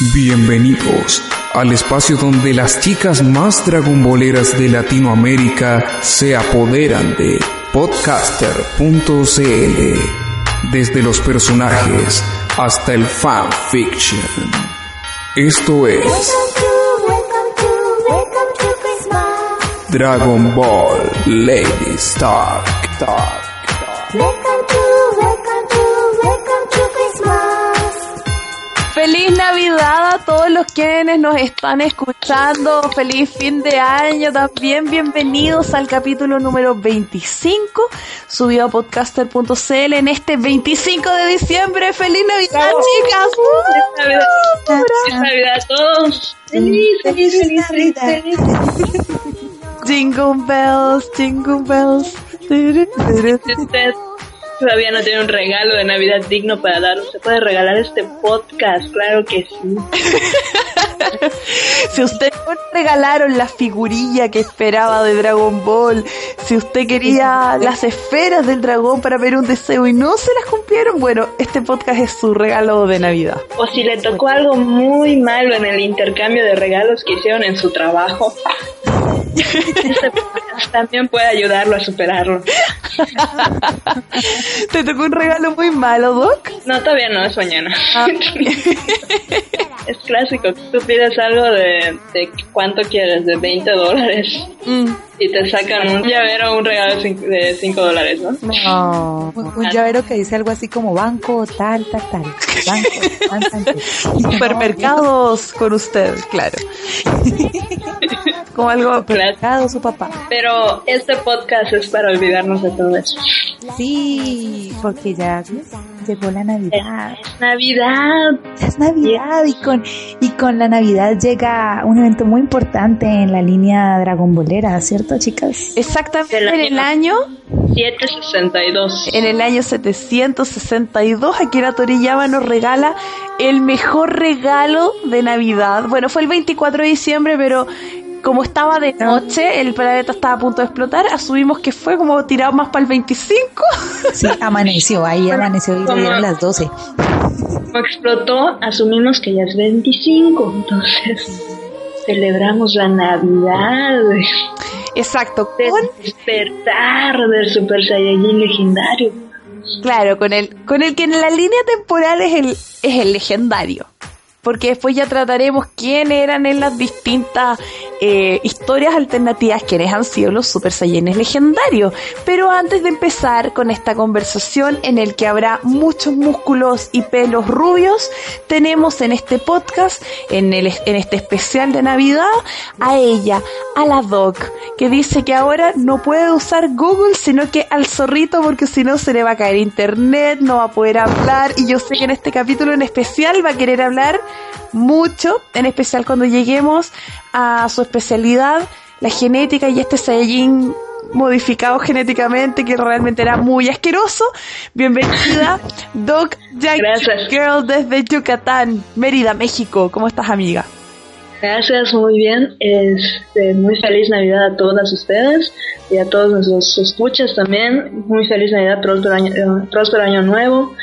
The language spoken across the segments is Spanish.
Bienvenidos al espacio donde las chicas más dragonboleras de Latinoamérica se apoderan de podcaster.cl. Desde los personajes hasta el fanfiction. Esto es Dragon Ball Ladies Talk. Talk. Feliz Navidad a todos los quienes nos están escuchando. Feliz fin de año también. Bienvenidos al capítulo número 25, subido a podcaster.cl en este 25 de diciembre. Feliz Navidad, chicas. Feliz Navidad. Feliz Navidad a todos. Feliz, feliz, feliz, feliz, feliz. Jingle bells, jingle bells. Todavía no tiene un regalo de Navidad digno para dar, usted puede regalar este podcast, claro que sí. si usted no regalaron la figurilla que esperaba de Dragon Ball, si usted quería las esferas del dragón para ver un deseo y no se las cumplieron, bueno, este podcast es su regalo de Navidad. O si le tocó algo muy malo en el intercambio de regalos que hicieron en su trabajo. Este podcast también puede ayudarlo a superarlo. ¿Te tocó un regalo muy malo, Doc? No, todavía no, es mañana. Ah. es clásico. Tú pides algo de, de cuánto quieres, de 20 dólares. Mm. Y te sacan un llavero o un regalo de 5 dólares, ¿no? No. Un, llavero que dice algo así como banco, tal, tal, tal. Banco, tal, tal. Supermercados con usted, claro. Como algo supermercado, su papá. Pero este podcast es para olvidarnos de todo eso. Sí, porque ya llegó la Navidad. Es Navidad. es Navidad y con y con la Navidad llega un evento muy importante en la línea Dragon Bolera, ¿cierto, chicas? Exactamente en el año 762. En el año 762 Akira Toriyama nos regala el mejor regalo de Navidad. Bueno, fue el 24 de diciembre, pero como estaba de noche, el planeta estaba a punto de explotar, asumimos que fue como tirado más para el 25. Sí, amaneció, ahí amaneció y dieron las 12. Como explotó, asumimos que ya es 25, entonces celebramos la Navidad. Exacto. Con despertar del Super Saiyajin legendario. Claro, con el, con el que en la línea temporal es el, es el legendario porque después ya trataremos quién eran en las distintas eh, historias alternativas, quiénes han sido los Super Saiyans legendarios. Pero antes de empezar con esta conversación en el que habrá muchos músculos y pelos rubios, tenemos en este podcast, en, el, en este especial de Navidad, a ella, a la Doc, que dice que ahora no puede usar Google, sino que al zorrito, porque si no se le va a caer internet, no va a poder hablar, y yo sé que en este capítulo en especial va a querer hablar mucho, en especial cuando lleguemos a su especialidad, la genética y este Saiyajin modificado genéticamente que realmente era muy asqueroso. Bienvenida, Doc Jack Girl desde Yucatán, Mérida, México. ¿Cómo estás, amiga? Gracias, muy bien. Este, muy feliz Navidad a todas ustedes y a todos nuestros escuchas también. Muy feliz Navidad, próspero año, eh, próspero año nuevo.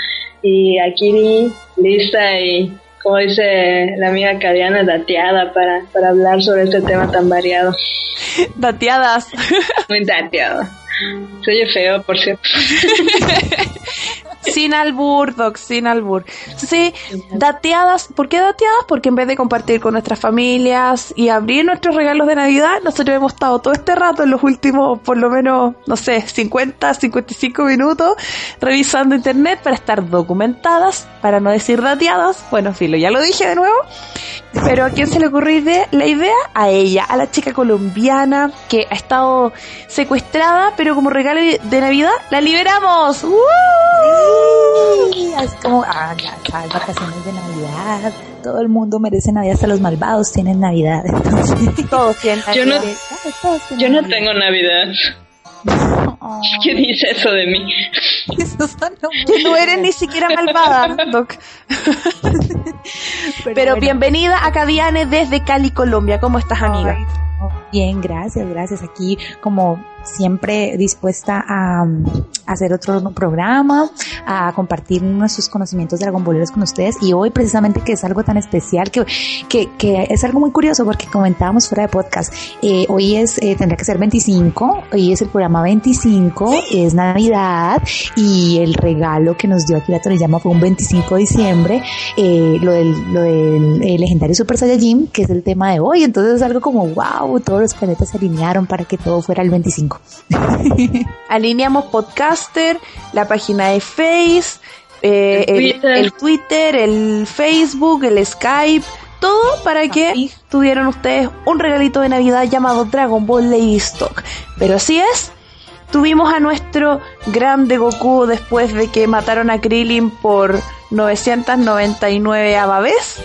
Y aquí lista y como dice la amiga Cadiana, dateada para, para hablar sobre este tema tan variado. Dateadas. Muy dateada. Soy feo, por cierto. sin albur, Doc, sin albur. Sí, dateadas. ¿Por qué dateadas? Porque en vez de compartir con nuestras familias y abrir nuestros regalos de Navidad, nosotros hemos estado todo este rato, en los últimos, por lo menos, no sé, 50, 55 minutos, revisando internet para estar documentadas, para no decir dateadas. Bueno, filo, ya lo dije de nuevo. Pero ¿a quién se le ocurrió la idea? A ella, a la chica colombiana que ha estado secuestrada, pero como regalo de Navidad, la liberamos. Es como, ah, ya, hay vacaciones de Navidad. Todo el mundo merece Navidad, hasta los malvados tienen Navidad. Entonces, todos tienen Yo no, yo no tengo Navidad. ¿Qué dice eso de mí? Que no eres ni siquiera malvada, Doc. Pero, bienvenida a Cadiane desde Cali, Colombia. ¿Cómo estás, amiga? Bien, gracias, gracias. Aquí como siempre dispuesta a, hacer otro programa, a compartir nuestros conocimientos de dragonboleros con ustedes. Y hoy precisamente que es algo tan especial, que, que, que es algo muy curioso porque comentábamos fuera de podcast, eh, hoy es, eh, tendría que ser 25, hoy es el programa 25, es Navidad y el regalo que nos dio aquí la llama fue un 25 de diciembre, eh, lo del, lo del legendario Super Saiyajin, que es el tema de hoy, entonces es algo como wow, todos los planetas se alinearon para que todo fuera el 25. Alineamos Podcaster, la página de Face, eh, el, Twitter. el, Facebook, el Skype, todo para que tuvieran ustedes un regalito de Navidad llamado Dragon Ball Lady Stock. Pero así es, tuvimos a nuestro grande Goku después de que mataron a Krillin por 999 vez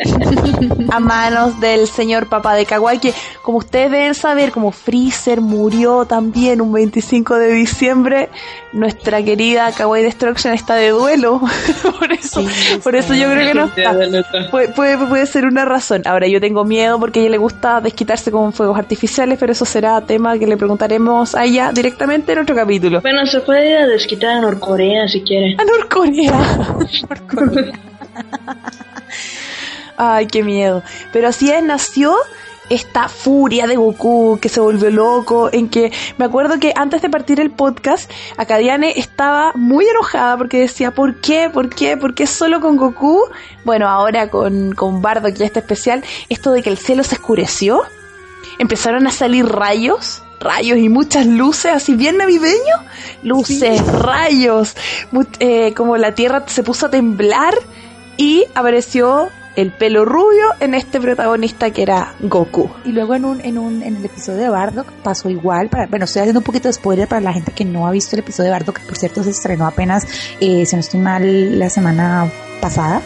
a manos del señor papá de Kawaii que como ustedes deben saber como Freezer murió también un 25 de diciembre nuestra querida Kawaii Destruction está de duelo. Por eso por eso yo creo que no está. puede, puede, ser una razón. Ahora yo tengo miedo porque a ella le gusta desquitarse con fuegos artificiales pero eso será tema que le preguntaremos a ella directamente en otro capítulo. Bueno se puede ir a desquitar a Norcorea si quiere. A Norcorea Ay, qué miedo. Pero así es, nació esta furia de Goku que se volvió loco, en que me acuerdo que antes de partir el podcast, Akadiane estaba muy enojada porque decía, ¿por qué? ¿Por qué? ¿Por qué solo con Goku? Bueno, ahora con, con Bardo, que ya está especial, esto de que el cielo se oscureció, empezaron a salir rayos rayos y muchas luces, así bien navideño, luces, rayos, eh, como la tierra se puso a temblar y apareció el pelo rubio en este protagonista que era Goku. Y luego en un, en un, en el episodio de Bardock pasó igual, para, bueno, estoy haciendo un poquito de spoiler para la gente que no ha visto el episodio de Bardock, que por cierto se estrenó apenas, eh, si no estoy mal, la semana pasada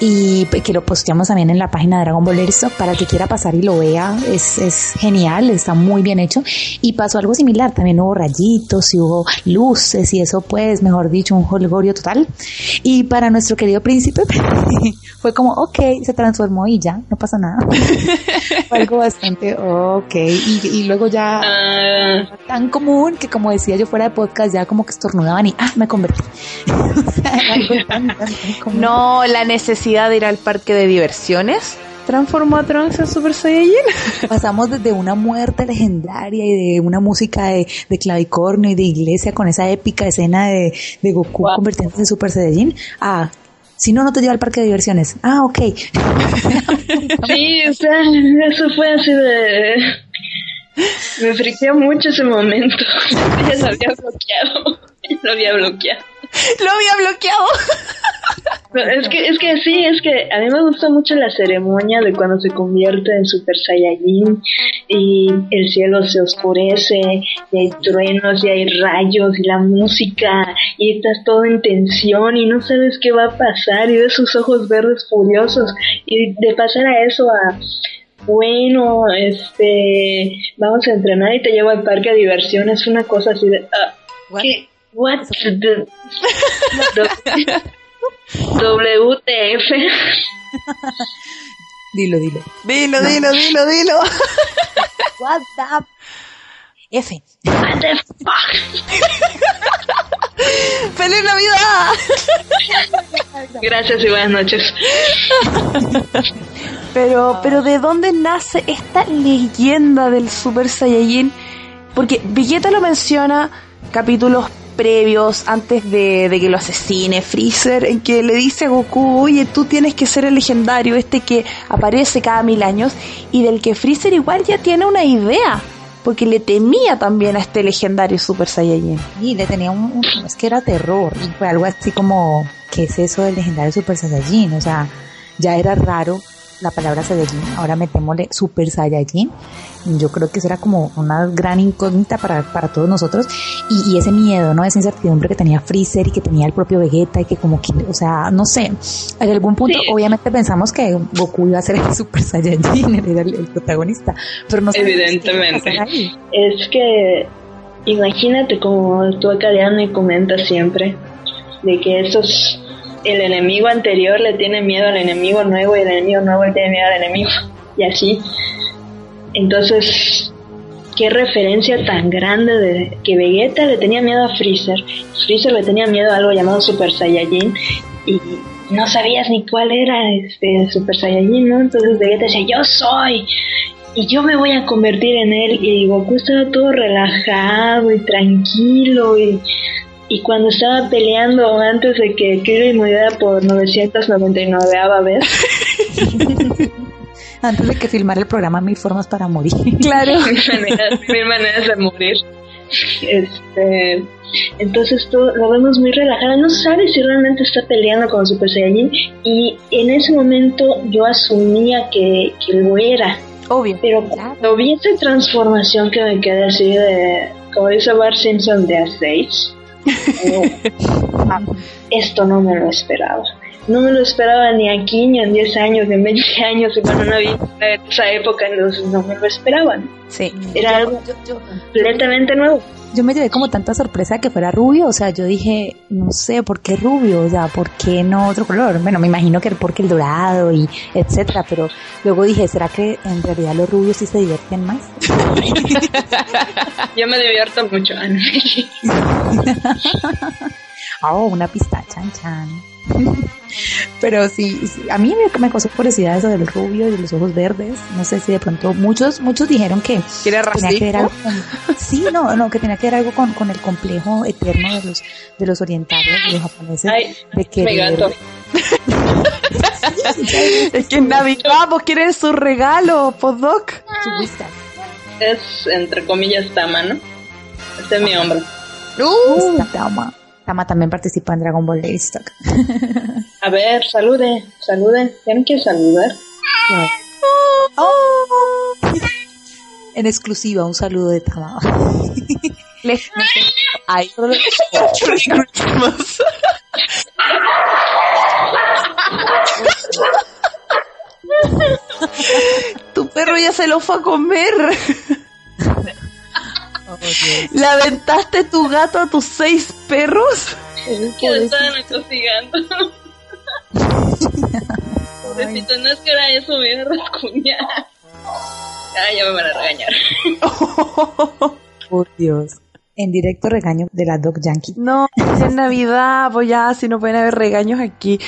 y que lo posteamos también en la página de Dragon Ball Stock para el que quiera pasar y lo vea. Es, es genial, está muy bien hecho. Y pasó algo similar, también hubo rayitos y hubo luces y eso pues, mejor dicho, un holgorio total. Y para nuestro querido príncipe fue como, ok, se transformó y ya, no pasa nada. fue algo bastante, ok. Y, y luego ya ah. tan común que como decía yo fuera de podcast, ya como que estornudaban y, ah, me convertí. no, la necesidad de ir al parque de diversiones transformó a Trunks en Super Saiyajin. Pasamos desde una muerte legendaria y de una música de, de clavicornio y de iglesia con esa épica escena de, de Goku convirtiéndose en Super Saiyajin a si no, no te lleva al parque de diversiones. Ah, ok. sí, o sea, eso fue así de... Me friqueó mucho ese momento. Ya lo había bloqueado. Ya lo había bloqueado. Lo había bloqueado. Es que, es que sí, es que a mí me gusta mucho la ceremonia de cuando se convierte en Super Saiyajin y el cielo se oscurece y hay truenos y hay rayos y la música y estás todo en tensión y no sabes qué va a pasar y ves sus ojos verdes furiosos y de pasar a eso a bueno, este, vamos a entrenar y te llevo al parque de diversiones, una cosa así de, uh, ¿qué? What the... WTF. dilo, dilo. Dilo, dilo, dilo, dilo. What the F. What the fuck. ¡Feliz Navidad! Gracias y buenas noches. Pero, pero ¿de dónde nace esta leyenda del Super Saiyajin? Porque Vegeta lo menciona capítulos previos, antes de, que lo asesine Freezer, en que le dice a Goku, oye, tú tienes que ser el legendario, este que aparece cada mil años, y del que Freezer igual ya tiene una idea, porque le temía también a este legendario Super Saiyajin. Y le tenía un, es que era terror, fue algo así como, ¿qué es eso del legendario Super Saiyajin? O sea, ya era raro la palabra Saiyajin, ahora metémosle Super Saiyajin. Yo creo que eso era como una gran incógnita para, para todos nosotros. Y, y, ese miedo, ¿no? Esa incertidumbre que tenía Freezer y que tenía el propio Vegeta y que como que, o sea, no sé. En algún punto, sí. obviamente pensamos que Goku iba a ser el Super Saiyajin, era el, el protagonista. Pero no Evidentemente. Es que, imagínate como tú acá comentas siempre, de que esos el enemigo anterior le tiene miedo al enemigo nuevo y el enemigo nuevo le tiene miedo al enemigo y así. Entonces, qué referencia tan grande de que Vegeta le tenía miedo a Freezer, Freezer le tenía miedo a algo llamado Super Saiyajin y no sabías ni cuál era este Super Saiyajin, ¿no? Entonces Vegeta decía, yo soy y yo me voy a convertir en él y Goku estaba todo relajado y tranquilo y y cuando estaba peleando antes de que Kirby muriera por 999 vez. antes de que filmara el programa Mil Formas para Morir. Claro. mil, maneras, mil maneras de morir. Este, entonces todo, lo vemos muy relajado. No sabe si realmente está peleando con Super Saiyajin. Y en ese momento yo asumía que, que lo era. Obvio. Pero cuando vi esa transformación que me quedé así de, como dice Bart Simpson, de A6 esto no me lo esperaba. No me lo esperaba ni aquí, ni en 10 años, ni en 20 años, y cuando no había en esa época, entonces no me lo esperaban. Sí. Era algo yo, yo, completamente nuevo. Yo me llevé como tanta sorpresa que fuera rubio, o sea, yo dije, no sé, ¿por qué rubio? O sea, ¿por qué no otro color? Bueno, me imagino que porque el dorado y etcétera, pero luego dije, ¿será que en realidad los rubios sí se divierten más? yo me divierto mucho, Ana. oh, una pista, chan chan. Pero sí, sí, a mí me, me causó curiosidad eso del rubio y de los ojos verdes. No sé si de pronto muchos muchos dijeron que ¿Que era tenía que ver algo con, sí, no, no, que tenía que ver algo con, con el complejo eterno de los de los orientales, de los japoneses, Ay, de que es que en Navidad vos quieres su regalo, Podoc. Su vista. Es entre comillas Tama, ¿no? Este es mi hombro. Uh, Tama. Tama también participa en Dragon Ball Stock. A ver, salude, salude. ¿Tienen que saludar? No. Oh. En exclusiva, un saludo de Tama. Les Ay, tu perro ya se lo fue a comer. ¿Le aventaste tu gato a tus seis perros? Que lo estaban acosigando. Pobrecito, no es que era eso, me iba a rascuñar. Ah, ya me van a regañar. Por Dios. En directo regaño de la Dog Yankee. No, es Navidad, pues ya, si no pueden haber regaños aquí.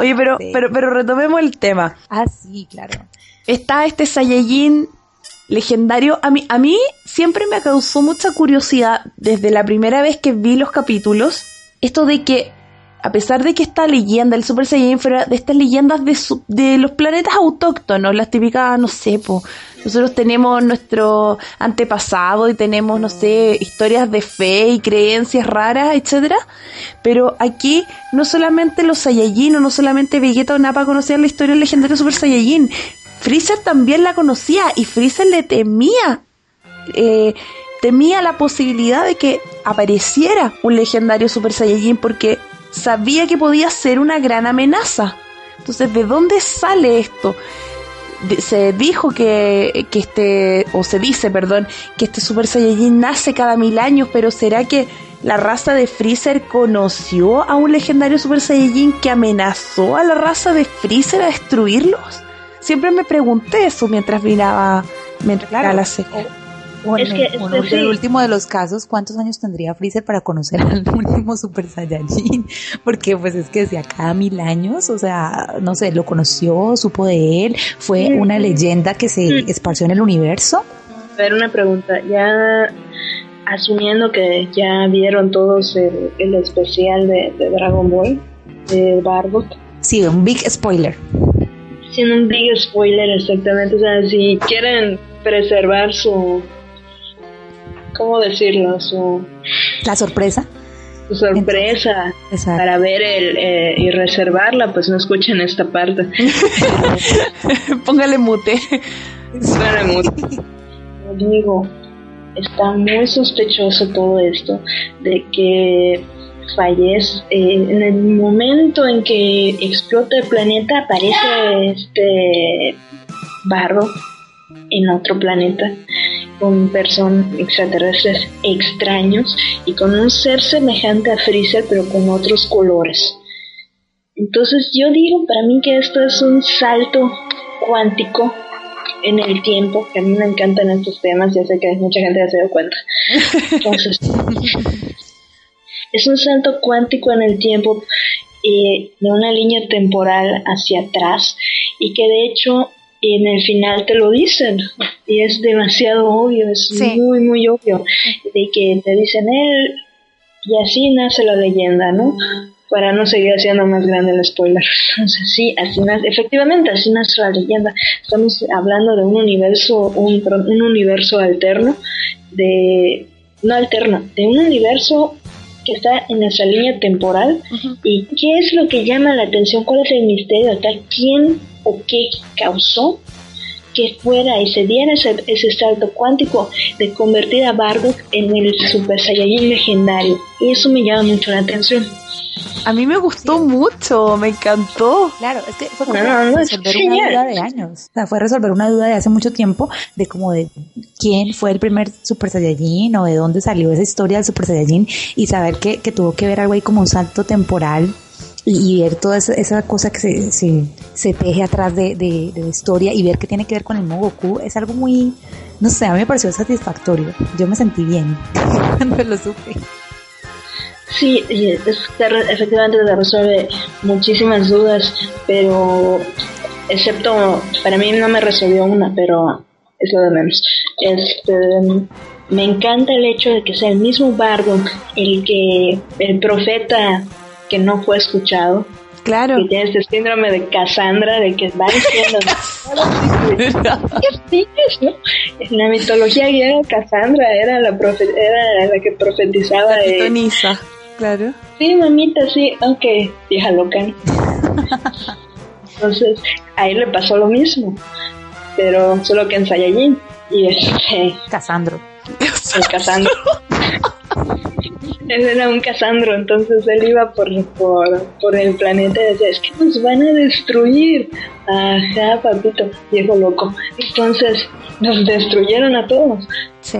Oye, pero, pero, pero retomemos el tema. Ah, sí, claro. Está este Saiyajin legendario. A mí, a mí siempre me causó mucha curiosidad desde la primera vez que vi los capítulos. Esto de que, a pesar de que esta leyenda, el Super Saiyajin, fuera de estas leyendas de, su- de los planetas autóctonos, las típicas, no sé, po, nosotros tenemos nuestro antepasado y tenemos, no sé, historias de fe y creencias raras, etcétera. Pero aquí no solamente los Saiyajin no solamente Vegeta o Nappa conocían la historia del legendario Super Saiyajin. Freezer también la conocía y Freezer le temía eh, temía la posibilidad de que apareciera un legendario Super Saiyajin porque sabía que podía ser una gran amenaza. Entonces, ¿de dónde sale esto? Se dijo que, que este, o se dice, perdón, que este Super Saiyajin nace cada mil años, pero ¿será que la raza de Freezer conoció a un legendario Super Saiyajin que amenazó a la raza de Freezer a destruirlos? Siempre me pregunté eso mientras miraba, mientras Claro. miraba la serie. O en, Es que, el, es en que el sí. último de los casos, ¿cuántos años tendría Freezer para conocer al último Super Saiyajin? Porque pues es que decía cada mil años, o sea, no sé, lo conoció, supo de él, fue Mm. una leyenda que se esparció en el universo. A ver, una pregunta. Ya asumiendo que ya vieron todos el, especial de, Dragon Ball, de Bardock. Sí, un big spoiler. Sí, un big spoiler, exactamente. O sea, si quieren preservar su. ¿Cómo decirlo? Su. La sorpresa. Su sorpresa para ver el eh, y reservarla, pues no escuchen esta parte. Póngale mute. Póngale mute. Digo, está muy sospechoso todo esto de que fallece eh, en el momento en que explota el planeta aparece este barro en otro planeta con personas extraterrestres extraños y con un ser semejante a Freezer pero con otros colores. Entonces yo digo para mí que esto es un salto cuántico en el tiempo, que a mí me encantan estos temas, ya sé que mucha gente ya se dio cuenta. Entonces, es un salto cuántico en el tiempo eh, de una línea temporal hacia atrás y que de hecho en el final te lo dicen y es demasiado obvio, es muy muy obvio de que te dicen él y así nace la leyenda, ¿no? para no seguir haciendo más grande el spoiler. Entonces sí, así nace, efectivamente así nace la leyenda. Estamos hablando de un universo, un, un universo alterno, de no alterno, de un universo que está en esa línea temporal y qué es lo que llama la atención, cuál es el misterio acá, quién o qué causó que fuera y se diera ese, ese salto cuántico de convertir a Bardock en el Super Saiyajin legendario. Y eso me llama mucho la atención. A mí me gustó mucho, me encantó. Claro, es que fue como resolver una duda de años. O sea, fue resolver una duda de hace mucho tiempo de como de quién fue el primer Super Saiyajin o de dónde salió esa historia del Super Saiyajin y saber que, que tuvo que ver algo ahí como un salto temporal y, ver toda esa, cosa que se, se, se teje atrás de, de, la historia y ver que tiene que ver con el Goku es algo muy, no sé, a mí me pareció satisfactorio. Yo me sentí bien cuando lo supe. Sí, efectivamente te resuelve muchísimas dudas, pero excepto, para mí no me resolvió una, pero es lo de menos. Este, me encanta el hecho de que sea el mismo Bardock el que, el profeta que no fue escuchado. Claro. Que tiene este síndrome de Cassandra, de que va diciendo. ¿Qué no? En la mitología griega, Cassandra era la, era la que profetizaba. de claro. Sí, mamita, sí, aunque vieja loca. Entonces, a él le pasó lo mismo, pero solo que en Saiyajin. Y este. Casandro. El Casandro. él era un Casandro, entonces él iba por, por, por el planeta y decía, es que nos van a destruir. Ajá, papito, viejo loco. Entonces nos destruyeron a todos.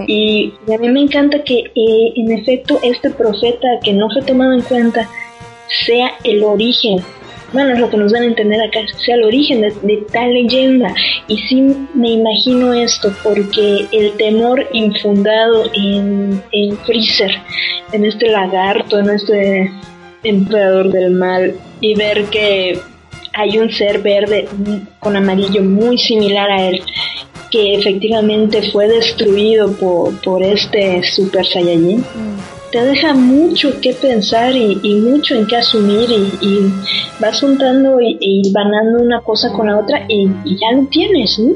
Y, a mí me encanta que eh, en efecto este profeta que no fue tomado en cuenta sea el origen bueno, es lo que nos dan a entender acá, sea el origen de, tal leyenda. Y sí me imagino esto, porque el temor infundado en, en Freezer, en este lagarto, en este emperador del mal, y ver que hay un ser verde con amarillo muy similar a él, que efectivamente fue destruido por, por este Super Saiyajin. Mm te deja mucho que pensar y, mucho en qué asumir y, vas juntando y, y, banando una cosa con la otra y, ya lo tienes, ¿no?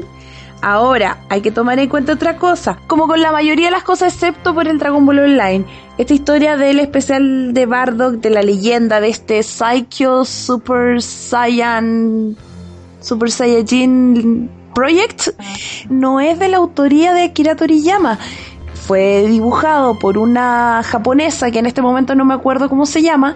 Ahora, hay que tomar en cuenta otra cosa, como con la mayoría de las cosas excepto por el Dragon Ball Online. Esta historia del especial de Bardock, de la leyenda de este Psycho Super Saiyan Super Saiyajin Project, no es de la autoría de Akira Toriyama fue dibujado por una japonesa que en este momento no me acuerdo cómo se llama,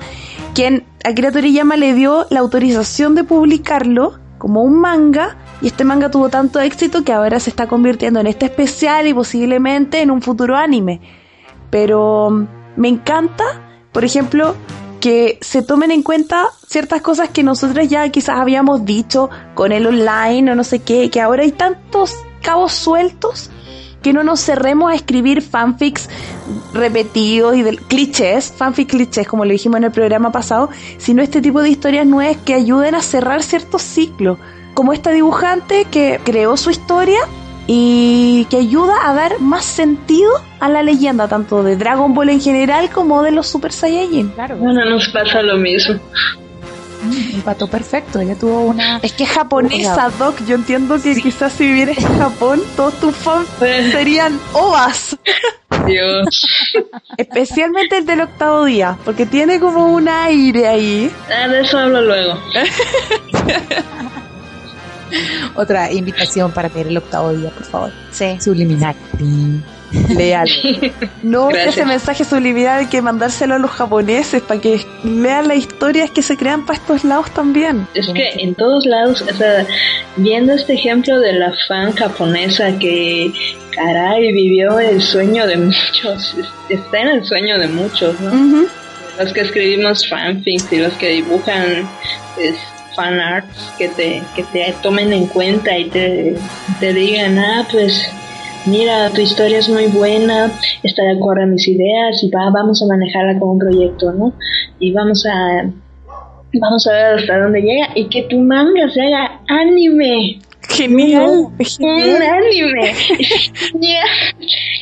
quien Akira Toriyama le dio la autorización de publicarlo como un manga y este manga tuvo tanto éxito que ahora se está convirtiendo en este especial y posiblemente en un futuro anime. Pero mm, me encanta, por ejemplo, que se tomen en cuenta ciertas cosas que nosotros ya quizás habíamos dicho con el online o no sé qué, que ahora hay tantos cabos sueltos que no nos cerremos a escribir fanfics repetidos y de, clichés, fanfic clichés, como le dijimos en el programa pasado, sino este tipo de historias nuevas que ayuden a cerrar ciertos ciclos. Como esta dibujante que creó su historia y que ayuda a dar más sentido a la leyenda, tanto de Dragon Ball en general como de los Super Saiyajin. Claro. Bueno, nos pasa lo mismo. Mm, empató perfecto. Ella tuvo una. Es que es japonesa, Doc. Yo entiendo que quizás si vivieras en Japón, todos tus fans serían ovas. Dios. Especialmente el del octavo día, porque tiene como un aire ahí. Ah, de eso hablo luego. Otra invitación para ver el octavo día, por favor. Sí. Subliminal. Leal. No Gracias. ese mensaje subliminal hay que mandárselo a los japoneses para que lean las historias que se crean para estos lados también. Es que en todos lados, o sea, viendo este ejemplo de la fan japonesa que, caray, vivió el sueño de muchos, está en el sueño de muchos, ¿no? Los que escribimos fanfics y los que dibujan pues, fan arts que te, que te tomen en cuenta y te, te digan, ah, pues mira, tu historia es muy buena, está de acuerdo a mis ideas y va, vamos a manejarla como un proyecto, ¿no? Y vamos a vamos a ver hasta dónde llega y que tu manga se haga anime. Genial. es Un anime. Genial.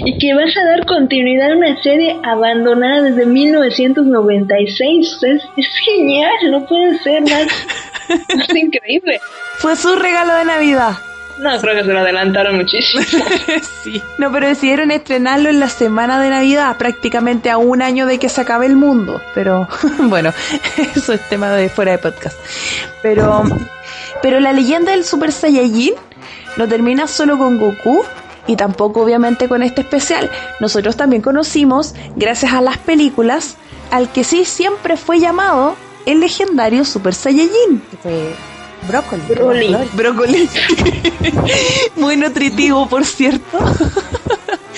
y que vas a dar continuidad a una serie abandonada desde 1996. Es, es genial, no puede ser más, más increíble. Fue su regalo de Navidad. No, creo que se lo adelantaron muchísimo. sí. No, pero decidieron estrenarlo en la semana de Navidad, prácticamente a un año de que se acabe el mundo. Pero bueno, eso es tema de fuera de podcast. Pero, pero la leyenda del Super Saiyajin no termina solo con Goku y tampoco obviamente con este especial. Nosotros también conocimos, gracias a las películas, al que sí siempre fue llamado el legendario Super Saiyajin. Que brócoli. Broly. Brócoli. Muy nutritivo, por cierto.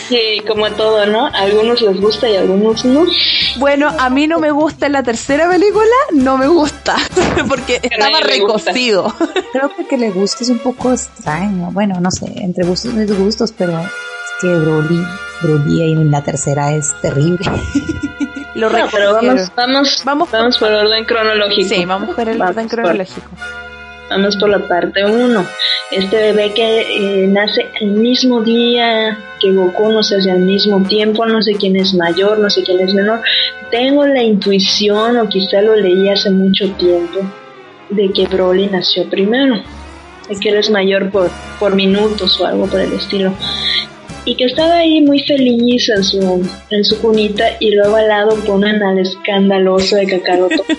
Sí, como todo, ¿no? A algunos les gusta y a algunos no. Bueno, a mí no me gusta en la tercera película, no me gusta, porque estaba nadie le gusta. recocido. Creo que que le guste es un poco extraño. Bueno, no sé, entre gustos y disgustos, pero es que Broly, Broly en la tercera es terrible. Lo No, pero vamos, vamos, Vamos vamos, por- por orden cronológico. Sí, vamos por el Vamos orden por- cronológico. Vamos por la parte 1. Este bebé que eh, nace el mismo día que Goku, no sé si al mismo tiempo, no sé quién es mayor, no sé quién es menor. Tengo la intuición, o quizá lo leí hace mucho tiempo, de que Broly nació primero. De que él es mayor por, por minutos o algo por el estilo. Y que estaba ahí muy feliz en su, en su cunita y luego al lado ponen al escandaloso de Kakaroto.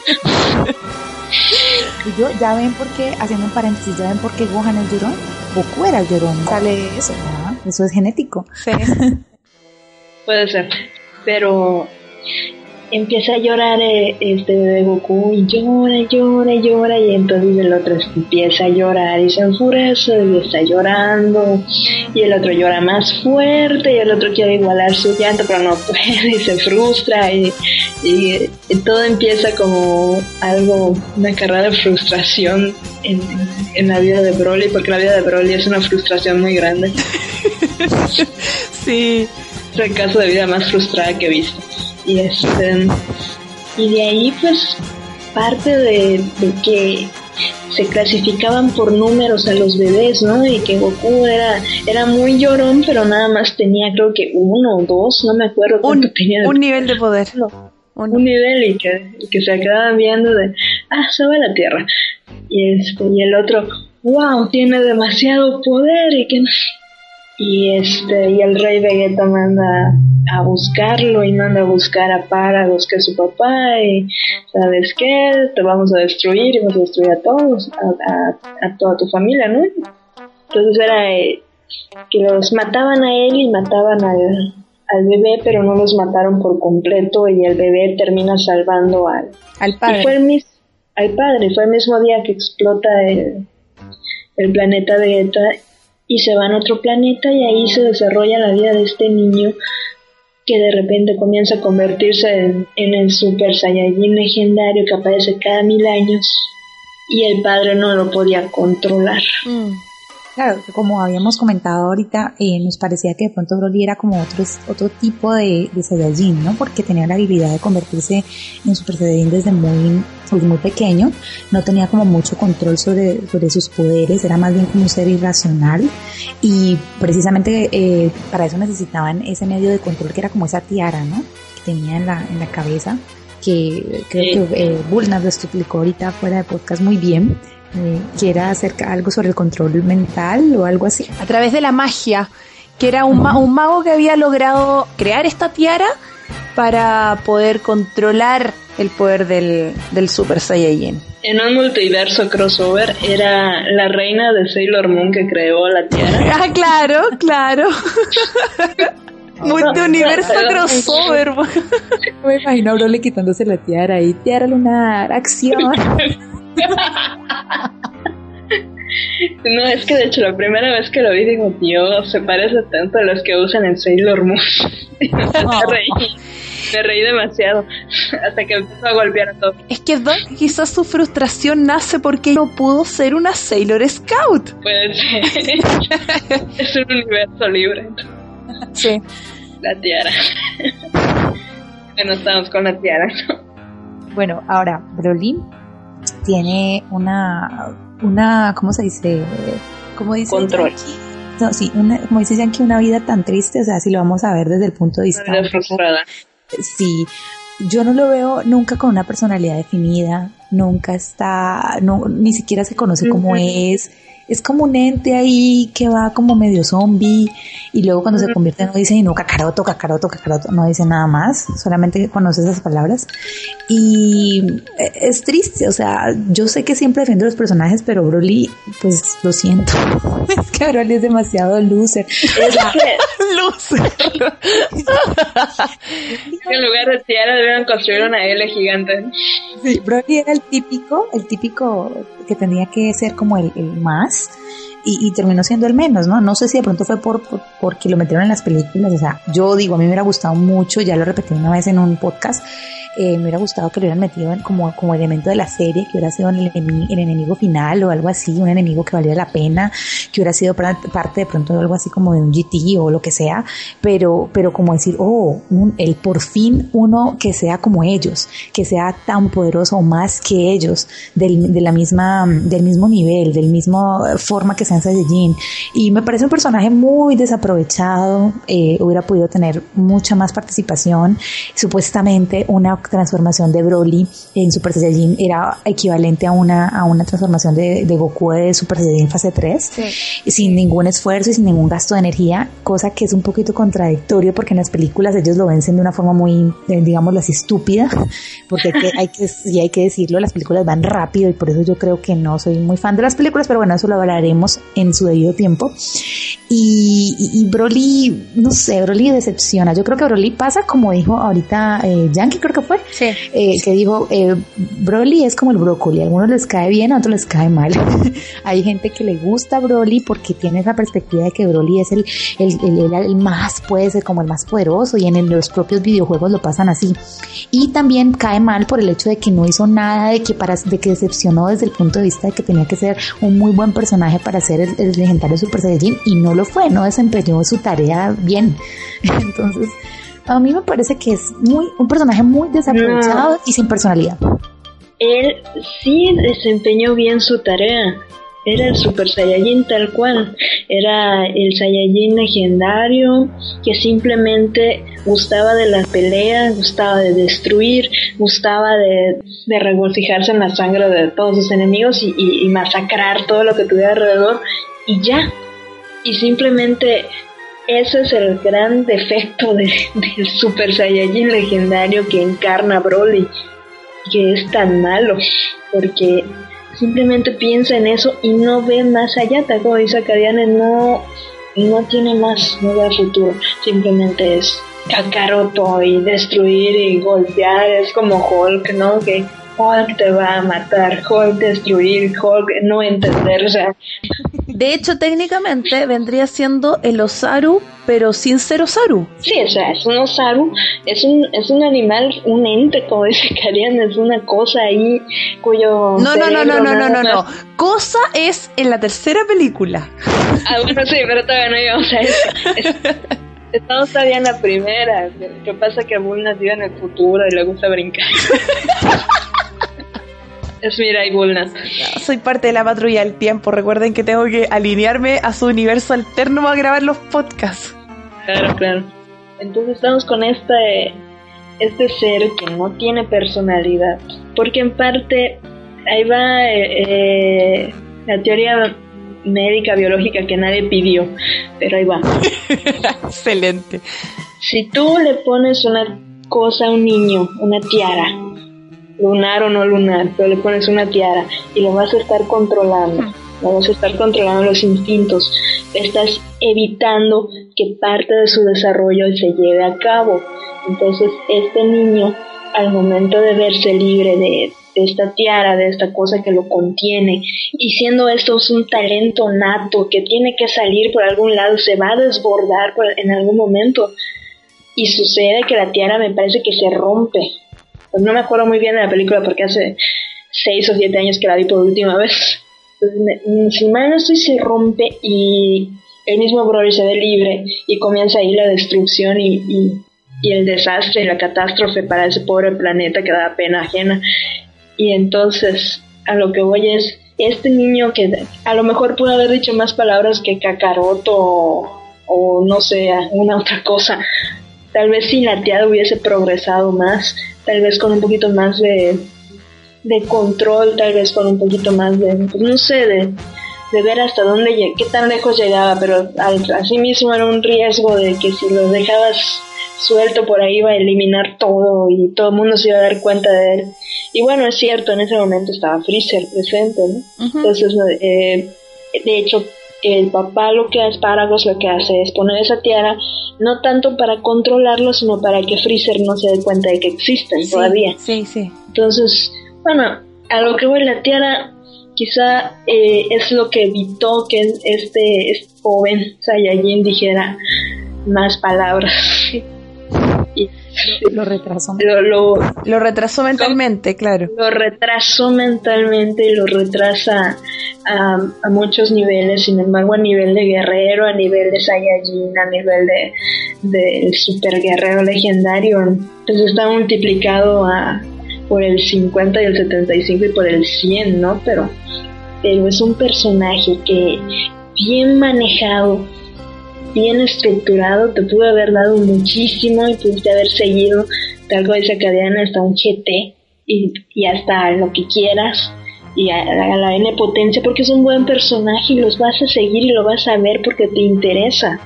Y yo, ya ven por qué, haciendo un paréntesis, ya ven por qué Gohan es llorón. Goku era el llorón. Sale eso, ¿verdad? Eso es genético. Sí. Puede ser. Pero empieza a llorar eh, este de Goku y llora, llora, llora y entonces el otro empieza a llorar y se enfurece y está llorando y el otro llora más fuerte y el otro quiere igualar su llanto pero no puede y se frustra y, y- y todo empieza como algo, una carrera de frustración en, en la vida de Broly porque la vida de Broly es una frustración muy grande. Sí. Es el caso de vida más frustrada que he visto. Y este y de ahí pues parte de, de que se clasificaban por números a los bebés, ¿no? Y que Goku era, era muy llorón, pero nada más tenía creo que uno o dos, no me acuerdo cuánto Un, tenía. un nivel de poder. No, Un- nivel y que, y que se quedaban viendo de, ah, se va a la Tierra. Y, este, y el otro, wow, tiene demasiado poder y que no- Y este, y el rey Vegeta manda a buscarlo y manda a buscar a Parados, que es su papá, y sabes qué, te vamos a destruir y vamos a destruir a todos, a, a- a toda tu familia, ¿no? Entonces era eh, que los mataban a él y mataban al, al bebé, pero no los mataron por completo y el bebé termina salvando al, Al y fue padre. el mis- al padre, fue el mismo día que explota el, el planeta Vegeta y se va a otro planeta y ahí se desarrolla la vida de este niño que de repente comienza a convertirse en, en el Super Saiyajin legendario que aparece cada mil años y el padre no lo podía controlar. Mm. Claro, como habíamos comentado ahorita, eh, nos parecía que de pronto Broly era como otro, otro tipo de, de Saiyajin, ¿no? Porque tenía la habilidad de convertirse en Super Saiyajin desde muy, pues, muy pequeño, no tenía como mucho control sobre, sobre sus poderes, era más bien como un ser irracional y precisamente eh, para eso necesitaban ese medio de control que era como esa tiara, ¿no? Que tenía en la, en la cabeza que creo que eh, Bulna lo explicó ahorita fuera de podcast muy bien, eh, que era hacer algo sobre el control mental o algo así. A través de la magia, que era un, ma- un mago que había logrado crear esta tiara para poder controlar el poder del, del Super Saiyajin. En un multiverso crossover era la reina de Sailor Moon que creó la tiara. Ah, claro, claro. Multiuniverso crossover. Me imagino a Broly quitándose la tiara y tiara lunar, acción. No, es que de hecho la primera vez que lo vi digo, Dios, se parece tanto a los que usan en Sailor Moon. me reí, me reí demasiado hasta que empezó a golpear a todos. Es que Doc, quizás su frustración nace porque no pudo ser una Sailor Scout. Puede ser. es un universo libre. Sí. La tiara. bueno, estamos con la tiara. Bueno, ahora, Broly tiene una, una, ¿cómo se dice? ¿Cómo dice? Control. Yankee? No, sí, una, como dice Yankee, una vida tan triste, o sea, si lo vamos a ver desde el punto de vista... Una frustrada. Sí, yo no lo veo nunca con una personalidad definida, nunca está, no, ni siquiera se conoce cómo es. Es como un ente ahí que va como medio zombie y luego cuando se convierte no dice ni no cacaroto, cacaroto, cacaroto, no dice nada más, solamente conoce esas palabras. Y eh, es triste, o sea, yo sé que siempre defiendo los personajes, pero Broly, pues lo siento. es que Broly es demasiado loser. Es Luz. en lugar de tiara debieron construir una L gigante. Sí, Broly era el típico, el típico que tenía que ser como el, el más y, y terminó siendo el menos, ¿no? No sé si de pronto fue por, por- porque lo metieron en las películas, o sea, yo digo, a mí me hubiera gustado mucho, ya lo repetí una vez en un podcast, eh, me hubiera gustado que lo hubieran metido en como, como elemento de la serie, que hubiera sido el, el enemigo final o algo así, un enemigo que valiera la pena, que hubiera sido parte de pronto de algo así como de un GT o lo que sea, pero, pero como decir, oh, un- el por fin uno que sea como ellos, que sea tan poderoso o más que ellos, del, de la misma, del mismo nivel, del mismo forma que sean Saiyajin. Y me parece un personaje muy desaprovechado, eh, hubiera podido tener mucha más participación. Supuestamente una transformación de Broly en Super Saiyajin era equivalente a una, a una transformación de, de Goku de Super Saiyajin fase 3 sin ningún esfuerzo y sin ningún gasto de energía, cosa que es un poquito contradictorio porque en las películas ellos lo vencen de una forma muy, eh, digámoslo así, estúpida, porque hay que, hay que, y hay que decirlo, las películas van rápido y por eso yo creo que no soy muy fan de las películas, pero bueno, eso lo hablaremos en su debido tiempo. Y, y, y Broly, no sé, Broly decepciona. Yo creo que Broly pasa como dijo ahorita eh, Yankee, creo que fue, Sí. eh, que dijo, eh, Broly es como el brócoli, a algunos les cae bien, a otros les cae mal. Hay gente que le gusta Broly porque tiene esa perspectiva de que Broly es el, el, el- el- el más, puede ser como el más poderoso y en el- los propios videojuegos lo pasan así. Y también cae mal por el hecho de que no hizo nada, de que, para, de que decepcionó desde el punto de vista de que tenía que ser un muy buen personaje para ser el, el legendario Super Saiyajin y no lo fue, no desempeñó su tarea bien. Entonces, a mí me parece que es muy un personaje muy desaprovechado y sin personalidad. Él sí desempeñó bien su tarea. Era el Super Saiyajin tal cual. Era el Saiyajin legendario que simplemente gustaba de la pelea, gustaba de destruir, gustaba de, de regocijarse en la sangre de todos sus enemigos y, y- y masacrar todo lo que tuviera alrededor. Y ya. Y simplemente ese es el gran defecto de- del Super Saiyajin legendario que encarna Broly que es tan malo, porque simplemente piensa en eso y no ve más allá, tal como dice Akadiane, no, no tiene más, no ve futuro, simplemente es Kakaroto y destruir y golpear, es como Hulk, ¿no? Que Hulk te va a matar, Hulk destruir, Hulk no entender, sea. De hecho, técnicamente vendría siendo el Osaru, pero sin ser Osaru. Sí, o sea, es un Osaru, es un, es un animal, un ente, como dice Karian, es una cosa ahí cuyo. No, no, no, no, no, no, no, no. Cosa es en la tercera película. Ah, bueno, sí, pero todavía no íbamos a eso. Estamos todavía en la primera. Lo que pasa es que Bull nació en el futuro y le gusta brincar. es Bulna. Soy parte de la patrulla del tiempo. Recuerden que tengo que alinearme a su universo alterno para grabar los podcasts. Claro, claro. Entonces estamos con este, este ser que no tiene personalidad. Porque en parte ahí va eh, eh la teoría médica biológica que nadie pidió, pero ahí va. Excelente. Si tú le pones una cosa a un niño, una tiara, lunar o no lunar, pero le pones una tiara y lo vas a estar controlando, lo vas a estar controlando los instintos, estás evitando que parte de su desarrollo se lleve a cabo. Entonces este niño, al momento de verse libre de, de esta tiara, de esta cosa que lo contiene. Y siendo esto es un talento nato que tiene que salir por algún lado, se va a desbordar en algún momento. Y sucede que la tiara me parece que se rompe. Pues no me acuerdo muy bien de la película porque hace seis o siete años que la vi por última vez. Entonces, si mal no estoy, se rompe y el mismo Broly se ve libre y comienza ahí la destrucción y, y, el desastre y la catástrofe para ese pobre planeta que da pena ajena. Y entonces a lo que voy es, este niño que a lo mejor pudo haber dicho más palabras que cacaroto o, no sé, una otra cosa. Tal vez si la tía hubiese progresado más, tal vez con un poquito más de, de control, tal vez con un poquito más de, pues, no sé, de, de ver hasta dónde, qué tan lejos llegaba, pero así mismo era un riesgo de que si lo dejabas suelto por ahí iba a eliminar todo y todo el mundo se iba a dar cuenta de él. Y bueno, es cierto, en ese momento estaba Freezer presente, ¿no? Entonces, eh, de hecho, el papá lo que lo que hace es poner esa tiara, no tanto para controlarlo, sino para que Freezer no se dé cuenta de que existen todavía. Sí, sí. Entonces, bueno, a lo que voy, la tiara quizá eh, es lo que evitó que este, este joven Saiyajin dijera más palabras. lo retrasó. Lo, lo, retrasó mentalmente, claro. Lo retrasó mentalmente y lo retrasa a, a, muchos niveles, sin embargo a nivel de guerrero, a nivel de Saiyajin, a nivel de del super guerrero legendario, pues está multiplicado a, por el 50 y el 75 y por el 100, ¿no? Pero, pero es un personaje que bien manejado, bien estructurado, te pudo haber dado muchísimo y pudiste haber seguido tal de esa cadena hasta un GT y, y hasta lo que quieras y a, la N potencia porque es un buen personaje y los vas a seguir y lo vas a ver porque te interesa.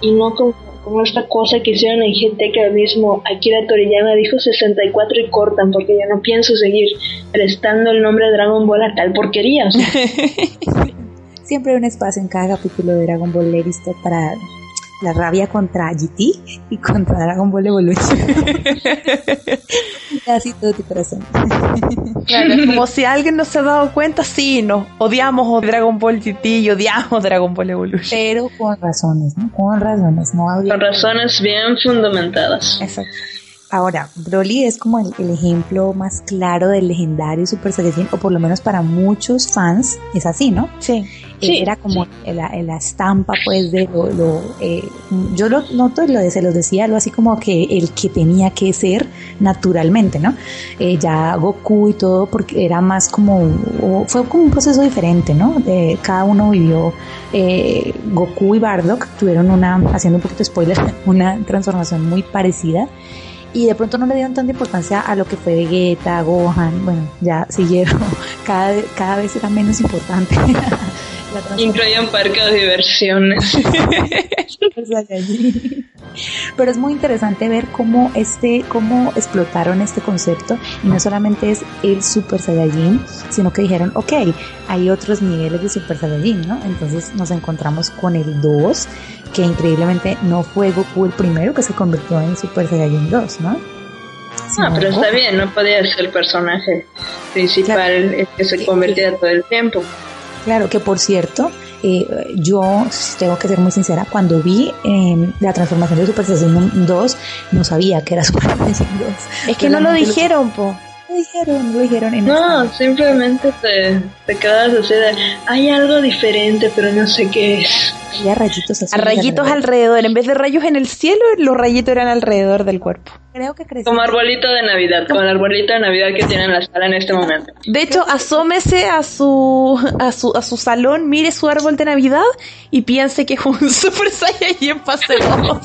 Y no como, como esta cosa que hicieron en GT que el mismo Akira Toriyama dijo 64 y cortan porque yo no pienso seguir prestando el nombre de Dragon Ball a tal porquería Siempre hay un espacio en cada capítulo de Dragon Ball visto para la rabia contra GT y contra Dragon Ball Evolution. Así todo tu corazón. Claro, como si alguien no se ha dado cuenta, sí, no, odiamos Dragon Ball GT y odiamos Dragon Ball Evolution. Pero con razones, ¿no? Con razones, no Con razones bien fundamentadas. Exacto. Ahora, Broly es como el, ejemplo más claro del legendario Super Saiyajin, o por lo menos para muchos fans es así, ¿no? Sí. Sí era como la, la, estampa, pues, de lo... eh, yo lo noto y lo, se lo decía, algo así como que el que tenía que ser naturalmente, ¿no? Eh, ya Goku y todo, porque era más como... fue como un proceso diferente, ¿no? De, cada uno vivió... Eh, Goku y Bardock tuvieron una, haciendo un poquito de spoiler, una transformación muy parecida y de pronto no le dieron tanta importancia a lo que fue Vegeta, Gohan, bueno, ya siguieron, cada, cada vez era menos importante. Incluye un parque de diversiones. Pero es muy interesante ver cómo este, cómo explotaron este concepto y no solamente es el Super Saiyajin, sino que dijeron, ok, hay otros niveles de Super Saiyajin, ¿no? Entonces nos encontramos con el 2, que increíblemente no fue Goku el primero que se convirtió en Super Saiyajin 2, ¿no? Ah, pero está bien, no podía ser el personaje principal el que se convertía todo el tiempo. Claro, que por cierto, eh, yo tengo que ser muy sincera, cuando vi eh, la transformación de Super Saiyan 2, no sabía que era Super Saiyan 2. Es que no lo dijeron, po. No dijeron, no lo dijeron. En No, simplemente te, te quedas así de, hay algo diferente, pero no sé qué es. Había rayitos A azules rayitos alrededor. En vez de rayos en el cielo, los rayitos eran alrededor del cuerpo. Creo que crecí. Como arbolito de Navidad, como el arbolito de Navidad que tiene en la sala en este momento. De hecho, asómese a su, a su, a su salón, mire su árbol de Navidad y piense que es un Super Saiyajin fase 2.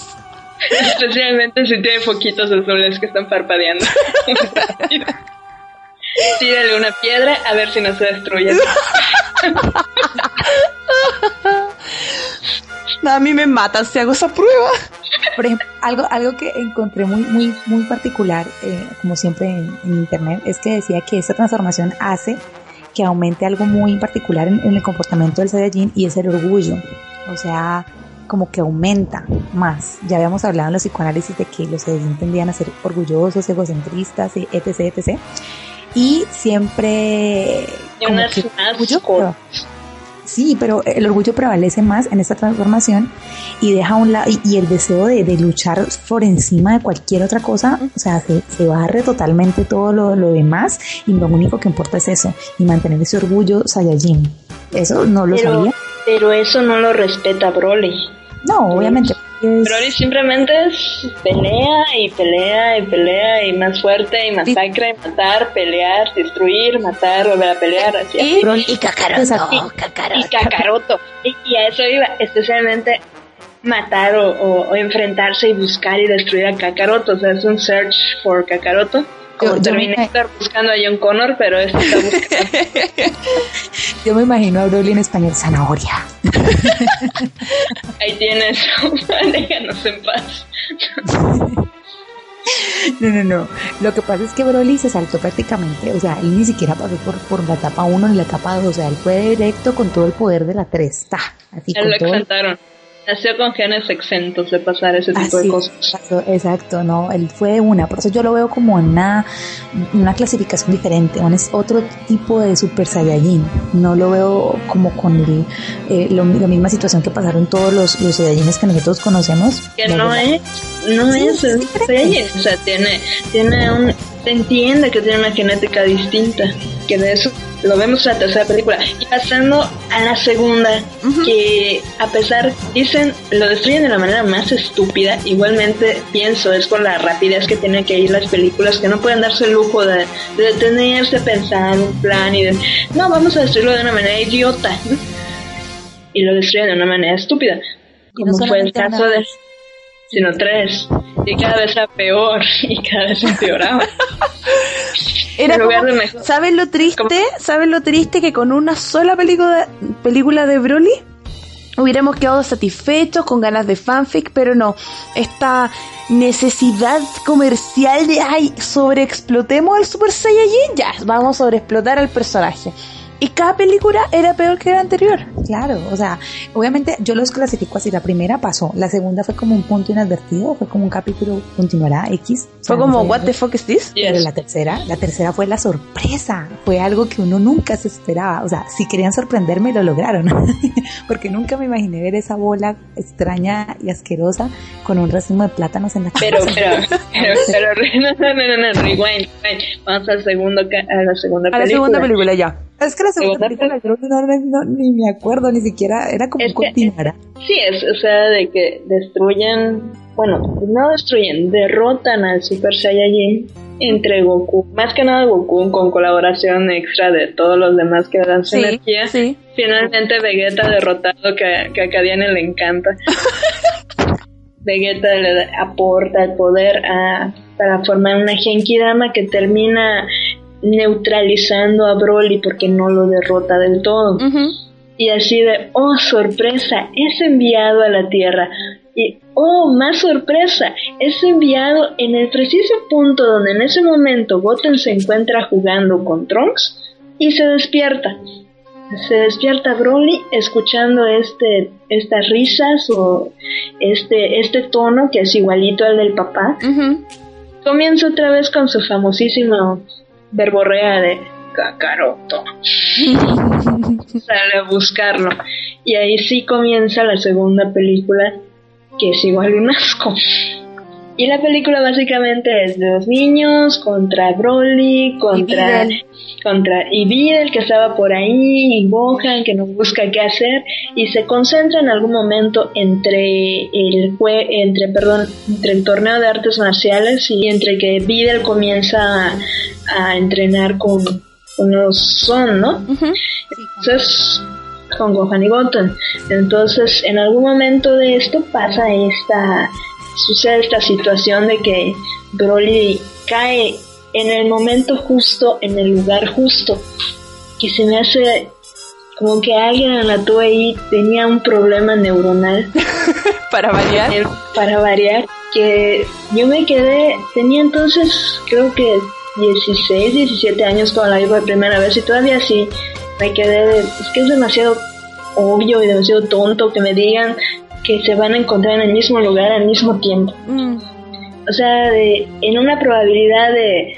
Especialmente si tiene foquitos azules que están parpadeando. Tírale una piedra a ver si no se destruye. A mí me matan si hago esa prueba. Por ejemplo, algo, algo que encontré muy, muy, muy particular, eh, como siempre en, en internet, es que decía que esta transformación hace que aumente algo muy particular en, en el comportamiento del Saiyajin y es el orgullo. O sea, como que aumenta más. Ya habíamos hablado en los psicoanálisis de que los Saiyajin tendían a ser orgullosos, egocentristas, etc, etc. Y siempre... Como que orgullo. Sí, pero el orgullo prevalece más en esta transformación y deja un lado, y, y el deseo de, de luchar por encima de cualquier otra cosa, o sea, se, se barre totalmente todo lo, lo demás y lo único que importa es eso, y mantener ese orgullo Saiyajin. Eso no lo Pero, sabía. pero eso no lo respeta Broly. No, obviamente. es- Broly simplemente es pelea y pelea y pelea y más fuerte y masacra y matar, pelear, destruir, matar, volver a pelear, así. Y, y. Kakaroto. y Kakaroto. Y, y a eso iba, especialmente matar o, o- o enfrentarse y buscar y destruir a Kakaroto. O sea, es un search for Kakaroto. Como Yo- yo me- Terminator buscando a John Connor, pero este está buscando. Yo me imagino a Broly en español, zanahoria. Ahí tienes, déjanos en paz. No, no, no. Lo que pasa es que Broly se saltó prácticamente, o sea, él ni siquiera pasó por, por la etapa 1 ni la etapa 2, o sea, él fue directo con todo el poder de la 3, ta, así con lo todo el exaltaron. Nació con genes exentos de pasar ese tipo Así de cosas. Exacto, exacto, no, él fue una, por eso yo lo veo como una, una clasificación diferente, un- es otro tipo de Super Saiyajin, no lo veo como con el, eh, lo- la misma situación que pasaron todos los, los Saiyajines que nosotros conocemos. Que no verdad. es, no Sí, es es. Saiyajin, o sea, tiene, tiene un, se entiende que tiene una genética distinta, que de eso lo vemos en la tercera película. Y pasando a la segunda, que a pesar, dicen, lo destruyen de la manera más estúpida, igualmente pienso, es por la rapidez que tienen que ir las películas, que no pueden darse el lujo de, de detenerse, pensar un plan y de, no, vamos a destruirlo de una manera idiota. Y lo destruyen de una manera estúpida. No Como fue el caso una- de sino tres. Y cada vez era peor y cada vez empeoraba. Era como- ¿Sabes lo triste? ¿Sabes lo triste que con una sola película, película de Broly hubiéramos quedado satisfechos con ganas de fanfic, pero no. Esta necesidad comercial de ay, sobreexplotemos al Super Saiyajin, ya, vamos a sobreexplotar al personaje. Y cada película era peor que la anterior. Claro, o sea, obviamente yo los clasifico así, la primera pasó, la segunda fue como un punto inadvertido, fue como un capítulo continuará X. o sea, Fue como, no what the fuck is this? Pero Yes. la tercera, la tercera fue la sorpresa, fue algo que uno nunca se esperaba, o sea, si querían sorprenderme lo lograron, porque nunca me imaginé ver esa bola extraña y asquerosa con un racimo de plátanos en la Pero, cabeza. pero, pero, pero, no, no, no, no, no, rewind, rewind. Vamos al segundo, a la segunda A la película. segunda película ya. Es que la segunda película yo no, no- no- ni me acuerdo, ni siquiera, era como Es que- continuará. Sí, es, o sea, de que destruyen, bueno, no destruyen, derrotan al Super Saiyajin entre Goku, más que nada Goku con colaboración extra de todos los demás que dan su Sí, energía. sí. Finalmente Vegeta derrotado que, que a Kadiane le encanta. Vegeta le aporta el poder a, para formar una Genkidama que termina neutralizando a Broly porque no lo derrota del todo. Y así de, oh sorpresa, es enviado a la Tierra. Y, oh, más sorpresa, es enviado en el preciso punto donde en ese momento Goten se encuentra jugando con Trunks y se despierta. Se despierta Broly escuchando este, estas risas o este, este tono que es igualito al del papá comienza otra vez con su famosísimo verborrea de Kakaroto. Sale a buscarlo. Y ahí sí comienza la segunda película, que es igual un asco. Y la película básicamente es de los niños contra Broly, contra Videl. contra y Videl que estaba por ahí y Gohan que no busca qué hacer y se concentra en algún momento entre el jue- entre perdón entre el torneo de artes marciales y entre que Videl comienza a, a entrenar con, los Son, ¿no? Entonces, con Gohan y Goten. Entonces, en algún momento de esto pasa esta, sucede esta situación de que Broly cae en el momento justo, en el lugar justo, que se me hace como que alguien en la ahí tenía un problema neuronal Para variar. eh, para variar, que yo me quedé, tenía entonces creo que 16, 17 años cuando la vi por primera vez y todavía sí me quedé, de- es que es demasiado obvio y demasiado tonto que me digan que se van a encontrar en el mismo lugar al mismo tiempo. Mm. O sea, de, en una probabilidad de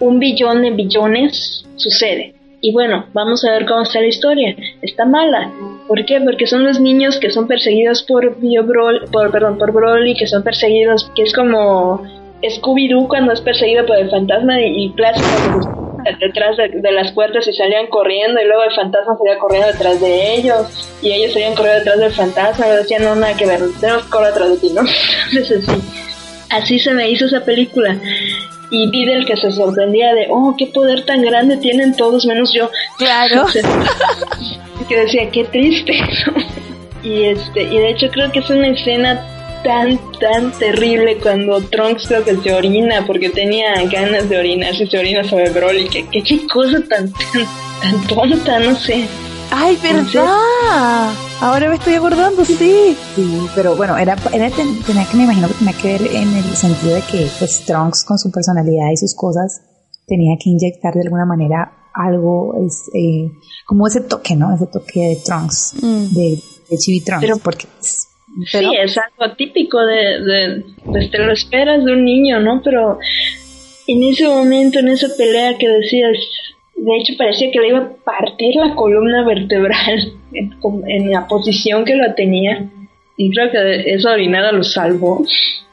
un billón de billones sucede. Y bueno, vamos a ver cómo está la historia. Está mala. ¿Por qué? Porque son los niños que son perseguidos por Bio Broly, por, perdón, por Broly, que son perseguidos, que es como Scooby-Doo cuando es perseguido por el fantasma y, y clásico detrás de, de las puertas y salían corriendo y luego el fantasma salía corriendo detrás de ellos y ellos salían corriendo detrás del fantasma y decían no nada que ver, tenemos que correr detrás de ti, ¿no? Entonces así, así se me hizo esa película y Videl que se sorprendía de oh qué poder tan grande tienen todos menos yo Claro. que decía qué triste ¿no? y este y de hecho creo que es una escena tan tan terrible cuando Trunks creo que se orina porque tenía ganas de orinar se orina sobre Broly que, que qué cosa tan, tan tan tonta no sé Ay, verdad. Ahora me estoy acordando, sí. Sí, pero bueno, era, era ten- tenía que me imagino que tenía que ver en el sentido de que pues Trunks con su personalidad y sus cosas tenía que inyectar de alguna manera algo es eh, como ese toque, ¿no? Ese toque de Trunks, Mm. de, de Chibi Trunks, Pero- porque pues, Pero- sí es algo típico de, de pues te lo esperas de un niño no pero en ese momento en esa pelea que decías de hecho parecía que le iba a partir la columna vertebral en, la posición que lo tenía. Y creo que esa orinada lo salvó.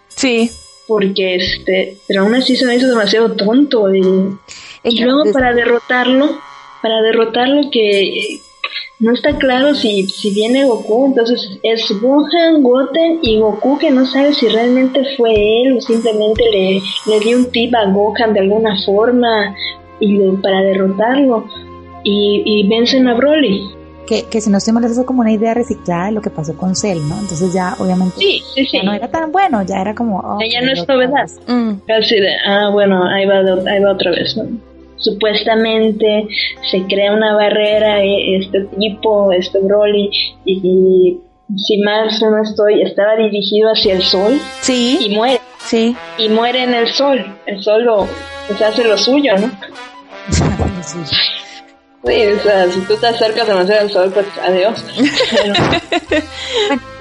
Sí. porque este pero aún así se me hizo demasiado tonto y, y luego para derrotarlo para derrotarlo que no está claro si, si viene Goku, entonces es Gohan, Goten y Goku que no sabe si realmente fue él o simplemente le, le dio un tip a Gohan de alguna forma y lo- para derrotarlo y, y vencen a Broly. que, que si no estoy mal eso es como una idea reciclada de lo que pasó con Cell, ¿no? Entonces ya obviamente Sí, sí, sí. ya no era tan bueno, ya era como... oh, Ya no es novedad. vez. Mm. Casi de, ah, bueno, ahí va, de- ahí va otra vez, ¿no? Supuestamente se crea una barrera, eh, este tipo, este Broly, y, y si más no estoy, estaba dirigido hacia el sol Sí, y muere, sí. y muere en el sol. El sol lo, pues hace lo suyo, ¿no? Sí, o sea, si tú te acercas demasiado al sol, pues adiós.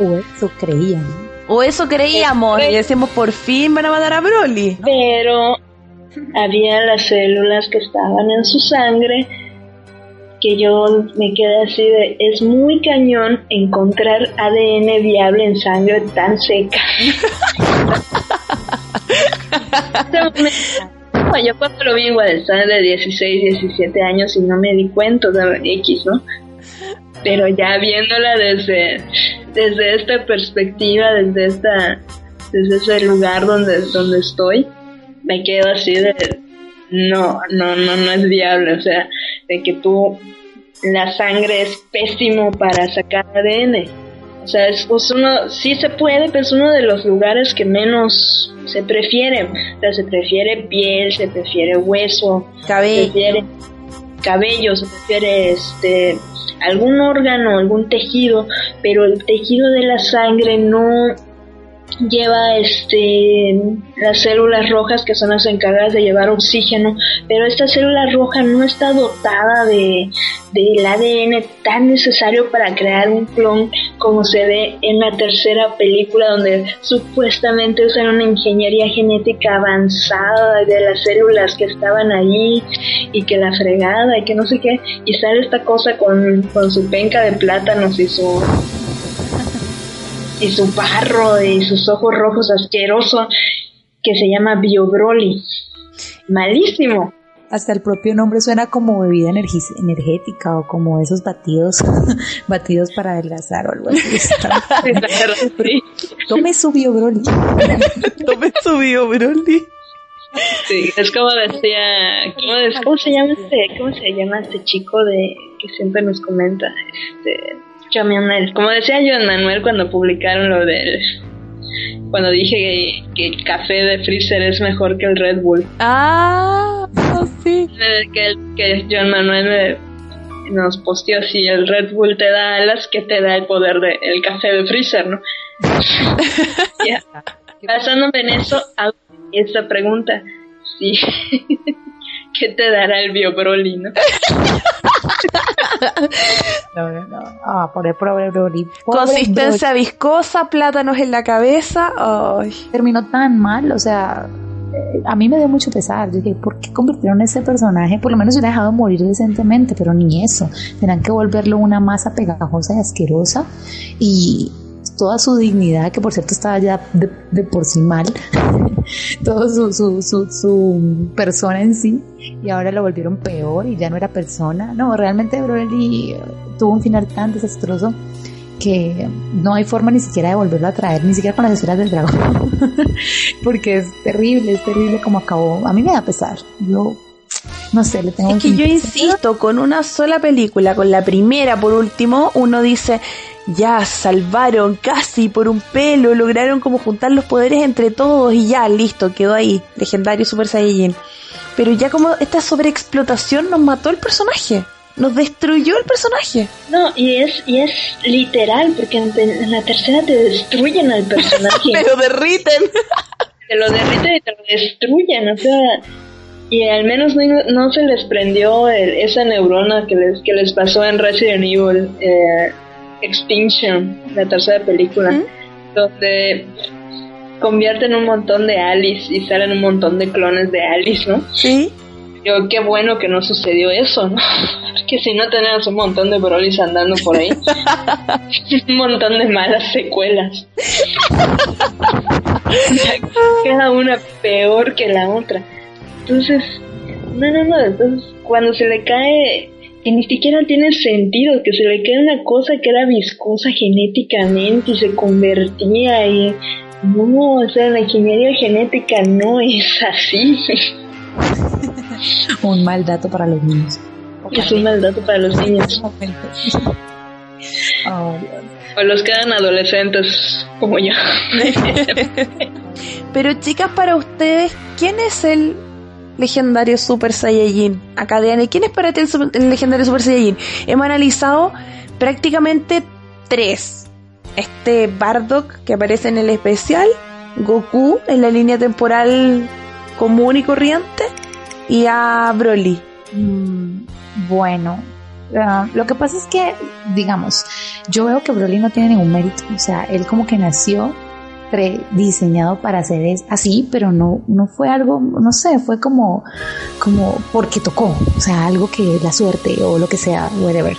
O eso creían. O eso creíamos y decimos por fin van a matar a Broly. Pero había las células que estaban en su sangre que yo me quedé así de es muy cañón encontrar ADN viable en sangre tan seca. Yo cuando lo vi igual estaba de 16, 17 años y no me di cuenta de X, ¿no? Pero ya viéndola desde, desde esta perspectiva, desde esta, desde ese lugar donde, donde estoy, me quedo así de no, no, no, no es viable, o sea, de que tú la sangre es pésimo para sacar ADN. O sea, es, uno, sí se puede, pero es uno de los lugares que menos se prefiere. O sea, se prefiere piel, se prefiere hueso, se Cabello. prefiere cabello, se prefiere este algún órgano, algún tejido, pero el tejido de la sangre no lleva este las células rojas que son las encargadas de llevar oxígeno, pero esta célula roja no está dotada de del ADN tan necesario para crear un clon como se ve en la tercera película donde supuestamente usan una ingeniería genética avanzada de las células que estaban allí y que la fregada y que no sé qué y sale esta cosa con, con su penca de plátanos y su y su barro y sus ojos rojos asqueroso que se llama Biobroly. Malísimo. Hasta el propio nombre suena como bebida energética o como esos batidos, batidos para adelgazar o algo así. Tome su Biobroly. Tome su Biobroly. Sí, es como decía, ¿cómo, se llama este, cómo se llama este chico de que siempre nos comenta, este, como decía Joan Manuel cuando publicaron lo del cuando dije que, el café de Freezer es mejor que el Red Bull. Ah, sí. Que, que John Manuel nos posteó si el Red Bull te da alas, que te da el poder del el café de Freezer, ¿no? yeah. Basándome en eso, hago esta pregunta. Sí. ¿Qué te dará el Biobroly, no? no, no, no. Ah, por el pobre Broly. Consistencia viscosa, plátanos en la cabeza. Ay. Terminó tan mal, o sea, a mí me dio mucho pesar. Yo dije, ¿por qué convirtieron a ese personaje? Por lo menos hubiera dejado morir decentemente, pero ni eso. Tendrán que volverlo una masa pegajosa y asquerosa. Y toda su dignidad, que por cierto estaba ya de, por sí mal, toda su, su, su, su, persona en sí, y ahora lo volvieron peor y ya no era persona. No, realmente Broly eh, tuvo un final tan desastroso que no hay forma ni siquiera de volverlo a traer, ni siquiera con las esferas del dragón, porque es terrible, es terrible como acabó. A mí me da pesar. Yo no sé, le tengo Es que yo insisto, con una sola película, con la primera por último, uno dice, ya salvaron casi por un pelo, lograron como juntar los poderes entre todos y ya, listo, quedó ahí, legendario Super Saiyajin. Pero ya como esta sobreexplotación nos mató el personaje, nos destruyó el personaje. No, y es, y es literal, porque en, la tercera te destruyen al personaje. te lo derriten. te lo derriten y te lo destruyen, o sea, y al menos no, se les prendió esa neurona que les, que les pasó en Resident Evil. Eh, Extinction, la tercera película, donde convierten un montón de Alice y salen un montón de clones de Alice, ¿no? Sí. Yo, qué bueno que no sucedió eso, ¿no? Que si no tenemos un montón de Brolys andando por ahí, un montón de malas secuelas. Cada una peor que la otra. Entonces, no, no, no, entonces cuando se le cae que ni siquiera tiene sentido, que se le queda una cosa que era viscosa genéticamente y se convertía y no, o sea, la ingeniería genética no es así. un mal dato para los niños. Es un mal dato para los niños. o los que eran adolescentes como yo. Pero chicas, para ustedes, ¿quién es el legendario Super Saiyajin. Acá de ¿quién es para ti el, legendario Super Saiyajin? Hemos analizado prácticamente tres. Este Bardock que aparece en el especial, Goku en la línea temporal común y corriente y a Broly. Mm, bueno, ah, lo que pasa es que, digamos, yo veo que Broly no tiene ningún mérito. O sea, él como que nació diseñado para hacer así, pero no, no fue algo, no sé, fue como, como porque tocó, o sea, algo que la suerte o lo que sea, whatever.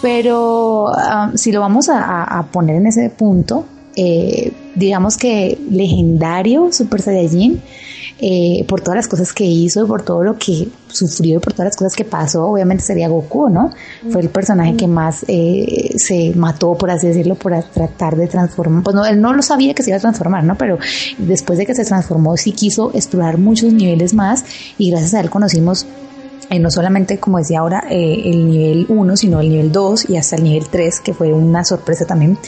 Pero um, si lo vamos a, poner en ese punto, eh, digamos que legendario Super Saiyajin eh, por todas las cosas que hizo, por todo lo que sufrió y por todas las cosas que pasó, obviamente sería Goku, ¿no? Fue el personaje que más eh, se mató, por así decirlo, por tratar de transformar. Pues no, él no lo sabía que se iba a transformar, ¿no? Pero después de que se transformó, sí quiso explorar muchos niveles más y gracias a él conocimos eh, no solamente, como decía ahora, el nivel 1, sino el nivel 2 y hasta el nivel 3, que fue una sorpresa también.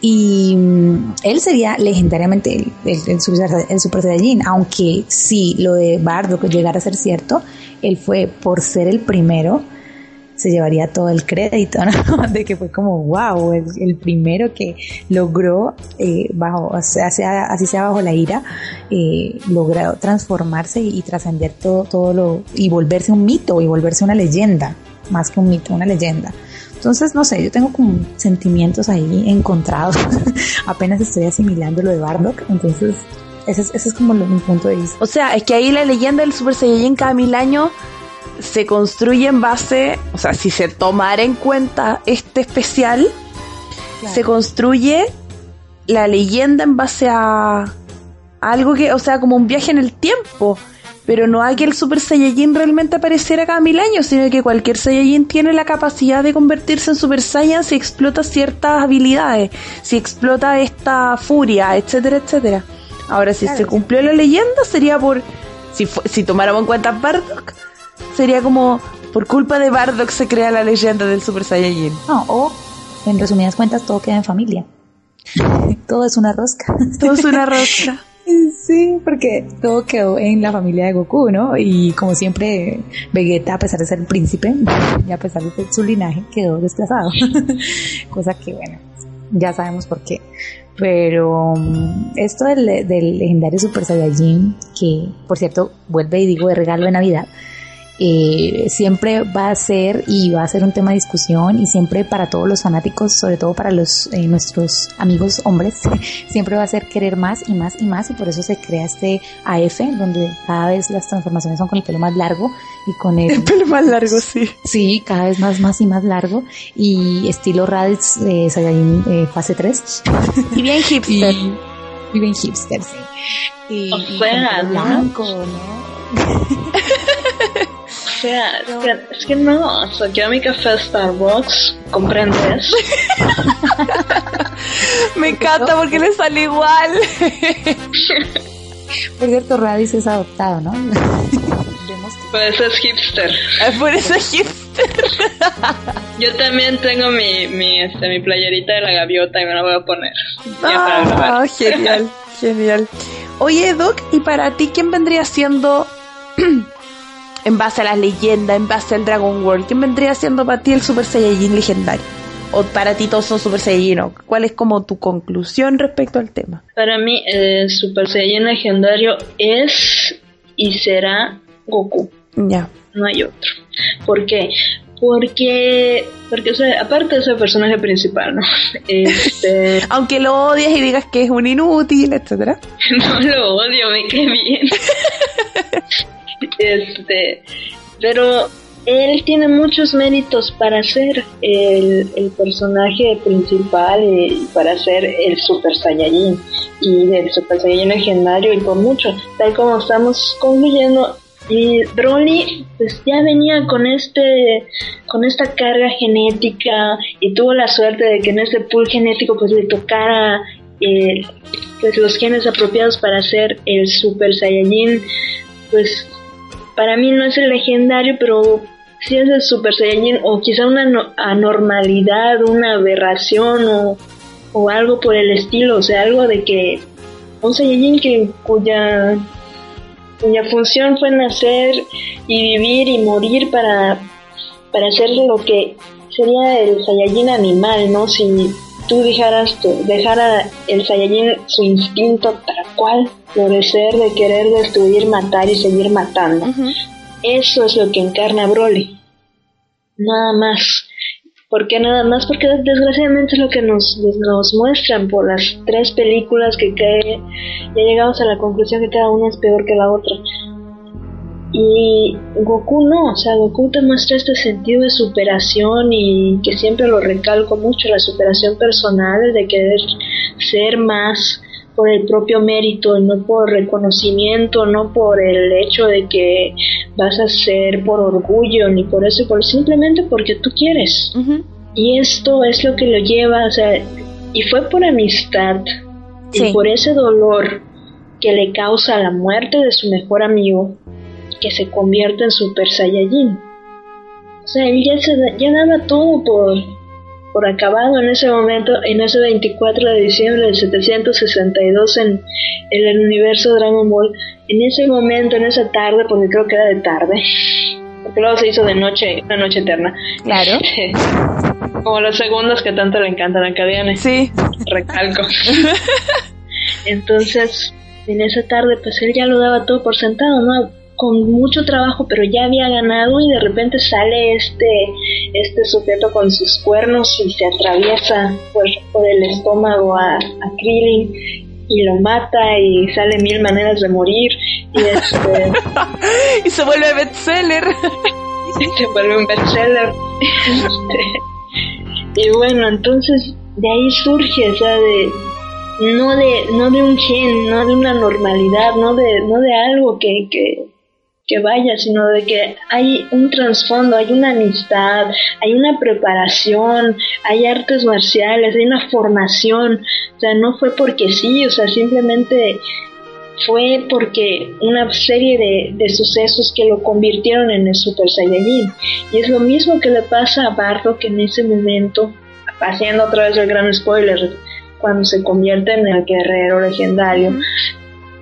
Y mm, él sería legendariamente el, super, el Super Saiyajin, aunque sí, lo de Bardo que llegara a ser cierto, él fue por ser el primero, se llevaría todo el crédito. De que fue como, wow, el, primero que logró, eh, bajo, así sea bajo la ira, eh, logró transformarse y, trascender todo, todo lo, y volverse un mito, y volverse una leyenda, más que un mito, una leyenda. Entonces, no sé, yo tengo como sentimientos ahí encontrados. Apenas estoy asimilando lo de Bardock, entonces ese es, ese es como mi punto de vista. O sea, es que ahí la leyenda del Super Saiyajin cada mil años se construye en base, o sea, si se tomara en cuenta este especial, se construye la leyenda en base a algo que, o sea, como un viaje en el tiempo. Pero no hay que el Super Saiyajin realmente apareciera cada mil años, sino que cualquier Saiyajin tiene la capacidad de convertirse en Super Saiyan si explota ciertas habilidades, si explota esta furia, etcétera, etcétera. Ahora, si se cumplió la leyenda, sería por. Si, si tomáramos en cuenta Bardock, sería como por culpa de Bardock se crea la leyenda del Super Saiyajin. No, o en resumidas cuentas todo queda en familia. todo es una rosca. todo es una rosca. Sí, porque todo quedó en la familia de Goku, ¿no? Y como siempre, Vegeta, a pesar de ser príncipe, y a pesar de su linaje, quedó desplazado. Cosa que, bueno, ya sabemos por qué. Pero mm, esto del, del legendario Super Saiyajin, que por cierto vuelve y digo de regalo de Navidad, eh, siempre va a ser y va a ser un tema de discusión y siempre para todos los fanáticos, sobre todo para los eh, nuestros amigos hombres, siempre va a ser querer más y más y más y por eso se crea este AF donde cada vez las transformaciones son con el pelo más largo y con el, el pelo más largo, sí. Sí, cada vez más, más y más largo y estilo Raditz de Saiyajin eh, fase 3. Y bien hipster. y, bien hipster, sí. Y, blanco, ¿no? Sea, es que, es que no, o sea, yo mi café Starbucks, ¿comprendes? Me encanta porque le sale igual. Por cierto, Radis es adoptado, ¿no? Por eso es hipster. Ah, por eso es hipster. Yo también tengo mi, mi, este, mi playerita de la gaviota y me la voy a poner. Ah, genial, genial. Oye, Doc, ¿y para ti quién vendría siendo en base a las leyendas, en base al Dragon World, ¿quién vendría siendo para ti el Super Saiyajin legendario? ¿O para ti todos son Super Saiyajin? ¿Cuál es como tu conclusión respecto al tema? Para mí, el Super Saiyajin legendario es y será Goku. Ya. No hay otro. ¿Por qué? Porque, porque o sea, aparte de ser personaje principal, ¿no? Este... Aunque lo odies y digas que es un inútil, etcétera. no lo odio, me cae bien. Este, pero él tiene muchos méritos para ser el, personaje principal y para ser el Super Saiyajin y el Super Saiyajin legendario y por mucho, tal como estamos concluyendo. Y Broly pues ya venía con este con esta carga genética y tuvo la suerte de que en ese pool genético pues le tocara eh, pues los genes apropiados para ser el Super Saiyajin pues para mí no es el legendario, pero sí es el Super Saiyajin o quizá una anormalidad, una aberración o, algo por el estilo, o sea, algo de que un Saiyajin que, cuya, cuya función fue nacer y vivir y morir para, para hacer lo que sería el Saiyajin animal, ¿no? Si tú dejaras, dejara el Saiyajin su instinto tal cual, florecer de querer destruir, matar y seguir matando. Eso es lo que encarna Broly. Nada más. ¿Por qué nada más? Porque desgraciadamente es lo que nos, nos muestran por las tres películas que cae, ya llegamos a la conclusión que cada una es peor que la otra. Y Goku no, o sea, Goku te muestra este sentido de superación y que siempre lo recalco mucho, la superación personal, de querer ser más por el propio mérito, no por reconocimiento, no por el hecho de que vas a ser por orgullo, ni por eso, por simplemente porque tú quieres. Y esto es lo que lo lleva, o sea, y fue por amistad y por ese dolor que le causa la muerte de su mejor amigo que se convierte en Super Saiyajin. O sea, él ya, se, ya daba todo por, por acabado en ese momento, en ese 24 de diciembre de 762 en, en el universo Dragon Ball. En ese momento, en esa tarde, porque creo que era de tarde, porque luego se hizo de noche, una noche eterna. Claro. Como los segundos que tanto le encantan a Cadiane. Sí. Recalco. Entonces, en esa tarde, pues él ya lo daba todo por sentado, ¿no? Con mucho trabajo, pero ya había ganado y de repente sale este, este sujeto con sus cuernos y se atraviesa por, por el estómago a, a Krillin y lo mata y sale mil maneras de morir y este y se vuelve bestseller. y se vuelve un bestseller Este, y bueno entonces de ahí surge o sea de no de no de un gen no de una normalidad no de no de algo que que que vaya, sino de que hay un trasfondo, hay una amistad, hay una preparación, hay artes marciales, hay una formación, o sea, no fue porque sí, o sea, simplemente fue porque una serie de, de sucesos que lo convirtieron en el Super Saiyajin. Y es lo mismo que le pasa a Bardock en ese momento, haciendo otra vez el gran spoiler, cuando se convierte en el guerrero legendario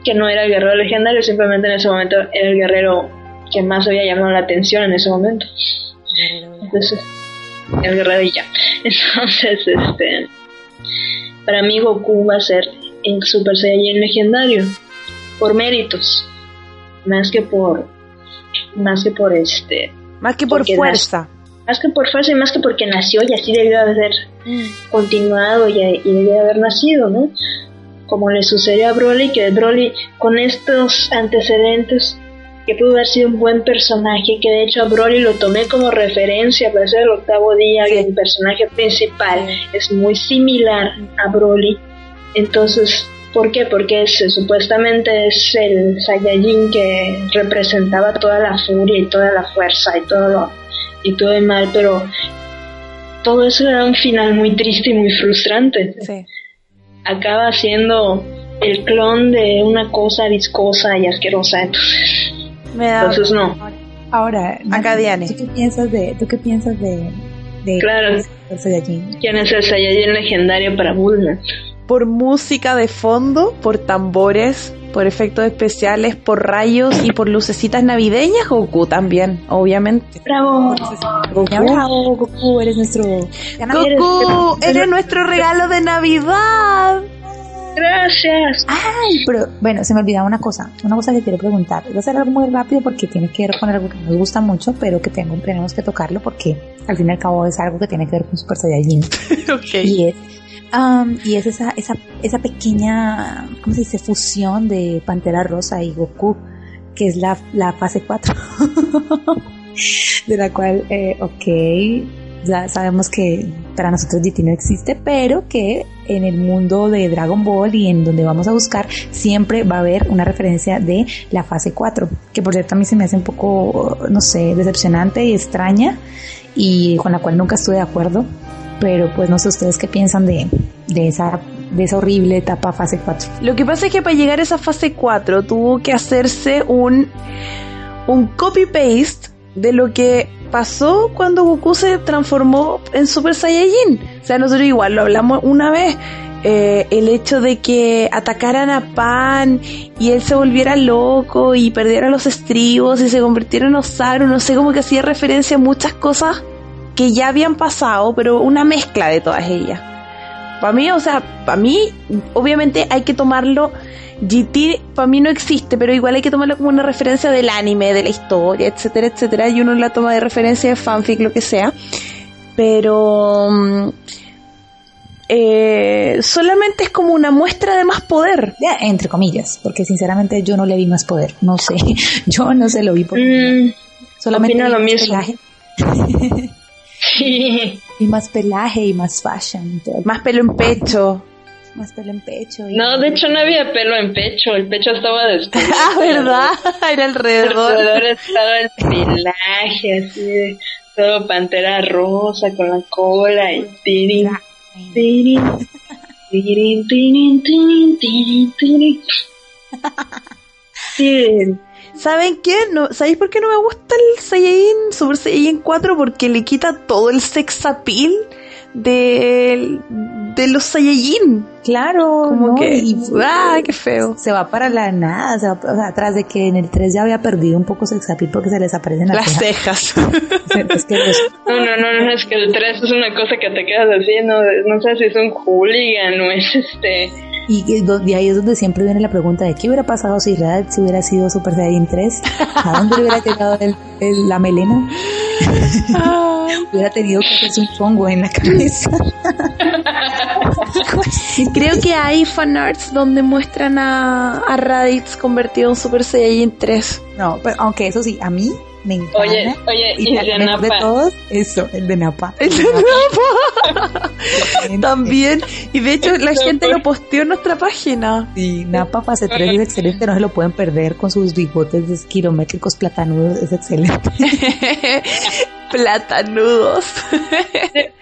que no era el guerrero legendario, simplemente en ese momento era el guerrero que más había llamado la atención en ese momento. Entonces, el guerrero y ya. Entonces, este, para mí Goku va a ser el Super Saiyan legendario por méritos, más que por, más que por este, Más que por fuerza. más que por fuerza y más que porque nació y así debió haber continuado y, y debió haber nacido, ¿no? Como le sucedió a Broly, que Broly con estos antecedentes que pudo haber sido un buen personaje, que de hecho a Broly lo tomé como referencia para hacer el octavo día, que el personaje principal es muy similar a Broly. Entonces, ¿por qué? Porque es, supuestamente es el Saiyajin que representaba toda la furia y toda la fuerza y todo lo, y todo el mal, pero todo eso era un final muy triste y muy frustrante. Sí. Acaba siendo el clon de una cosa viscosa y asquerosa, entonces, Me da. entonces no. Ahora, Acá, Diane. ¿tú qué piensas de, tú qué piensas de, de Claro. Super Saiyajin? ¿Quién es el Saiyajin legendario para Bulma? Por música de fondo, por tambores, por efectos especiales, por rayos y por lucecitas navideñas, Goku también, obviamente. ¡Bravo! Goku, Bravo, Goku, eres nuestro. Goku, eres nuestro regalo de Navidad. ¡Gracias! Ay, pero bueno, se me olvidaba una cosa, una cosa que quiero preguntar. Voy a hacer algo muy rápido porque tiene que ver con algo que nos gusta mucho, pero que tengo, tenemos que tocarlo porque al fin y al cabo es algo que tiene que ver con Super Saiyajin. ok. Y es, um, y es esa, esa, esa pequeña, ¿cómo se dice? Fusión de Pantera Rosa y Goku, que es la, la fase 4. de la cual, eh, ok, ya sabemos que para nosotros GT no existe, pero que en el mundo de Dragon Ball y en donde vamos a buscar, siempre va a haber una referencia de la fase 4, que por cierto a mí se me hace un poco, no sé, decepcionante y extraña y con la cual nunca estuve de acuerdo, pero pues no sé ustedes qué piensan de, de esa de esa horrible etapa fase 4. Lo que pasa es que para llegar a esa fase 4 tuvo que hacerse un, un copy-paste de lo que pasó cuando Goku se transformó en Super Saiyajin. O sea, nosotros igual lo hablamos una vez. eh, el hecho de que atacaran a Pan y él se volviera loco y perdiera los estribos y se convirtiera en Osaru, no sé, como que hacía referencia a muchas cosas que ya habían pasado, pero una mezcla de todas ellas. Para mí, o sea, para mí, obviamente hay que tomarlo. GT para mí no existe, pero igual hay que tomarlo como una referencia del anime, de la historia, etcétera, etcétera. Y uno la toma de referencia de fanfic, lo que sea. Pero. mm, eh, solamente es como una muestra de más poder. Ya, entre comillas, porque sinceramente yo no le vi más poder, no sé, yo no se lo vi por Mm, solamente opino lo mismo. sí. vi más pelaje y más fashion, Más pelo en pecho. más pelo en pecho. Y No, de hecho no había pelo en pecho, el pecho estaba después. Ah, ¿verdad? Era alrededor. Alrededor estaba el pelaje, así de todo pantera rosa con la cola y tirin, tirin, tirin, tirin, tirin, tirin, tirin. Sí, ¿Saben qué? No, ¿Sabéis por qué no me gusta el Saiyajin Super Saiyajin 4? Porque le quita todo el sex appeal de, de los Saiyajin. Claro, Como ¿no? que, Y- ¡ah, qué feo! se va para la nada, se va, o sea, tras de que en el 3 ya había perdido un poco sex appeal porque se les aparecen las, Las cejas. cejas. Es que los- No, no, no, no, es que el 3 es una cosa que te quedas así, no, no sé si es un hooligan o es este... y, y ahí es donde siempre viene la pregunta de qué hubiera pasado si Raditz hubiera sido Super Saiyan 3, a dónde le hubiera llegado el- el- la melena, hubiera tenido que hacerse un chongo en la cabeza. Creo que hay fanarts donde muestran a, a Raditz convertido en Super Saiyajin 3. No, pero aunque eso sí, a mí me encanta. Oye, oye, y y el de el mejor de Napa. todos, eso, el de Napa. El de Napa. También. Y de hecho la gente lo posteó en nuestra página. Sí, Napa fase 3 es excelente, no se lo pueden perder con sus bigotes kilométricos platanudos, es excelente. Platanudos.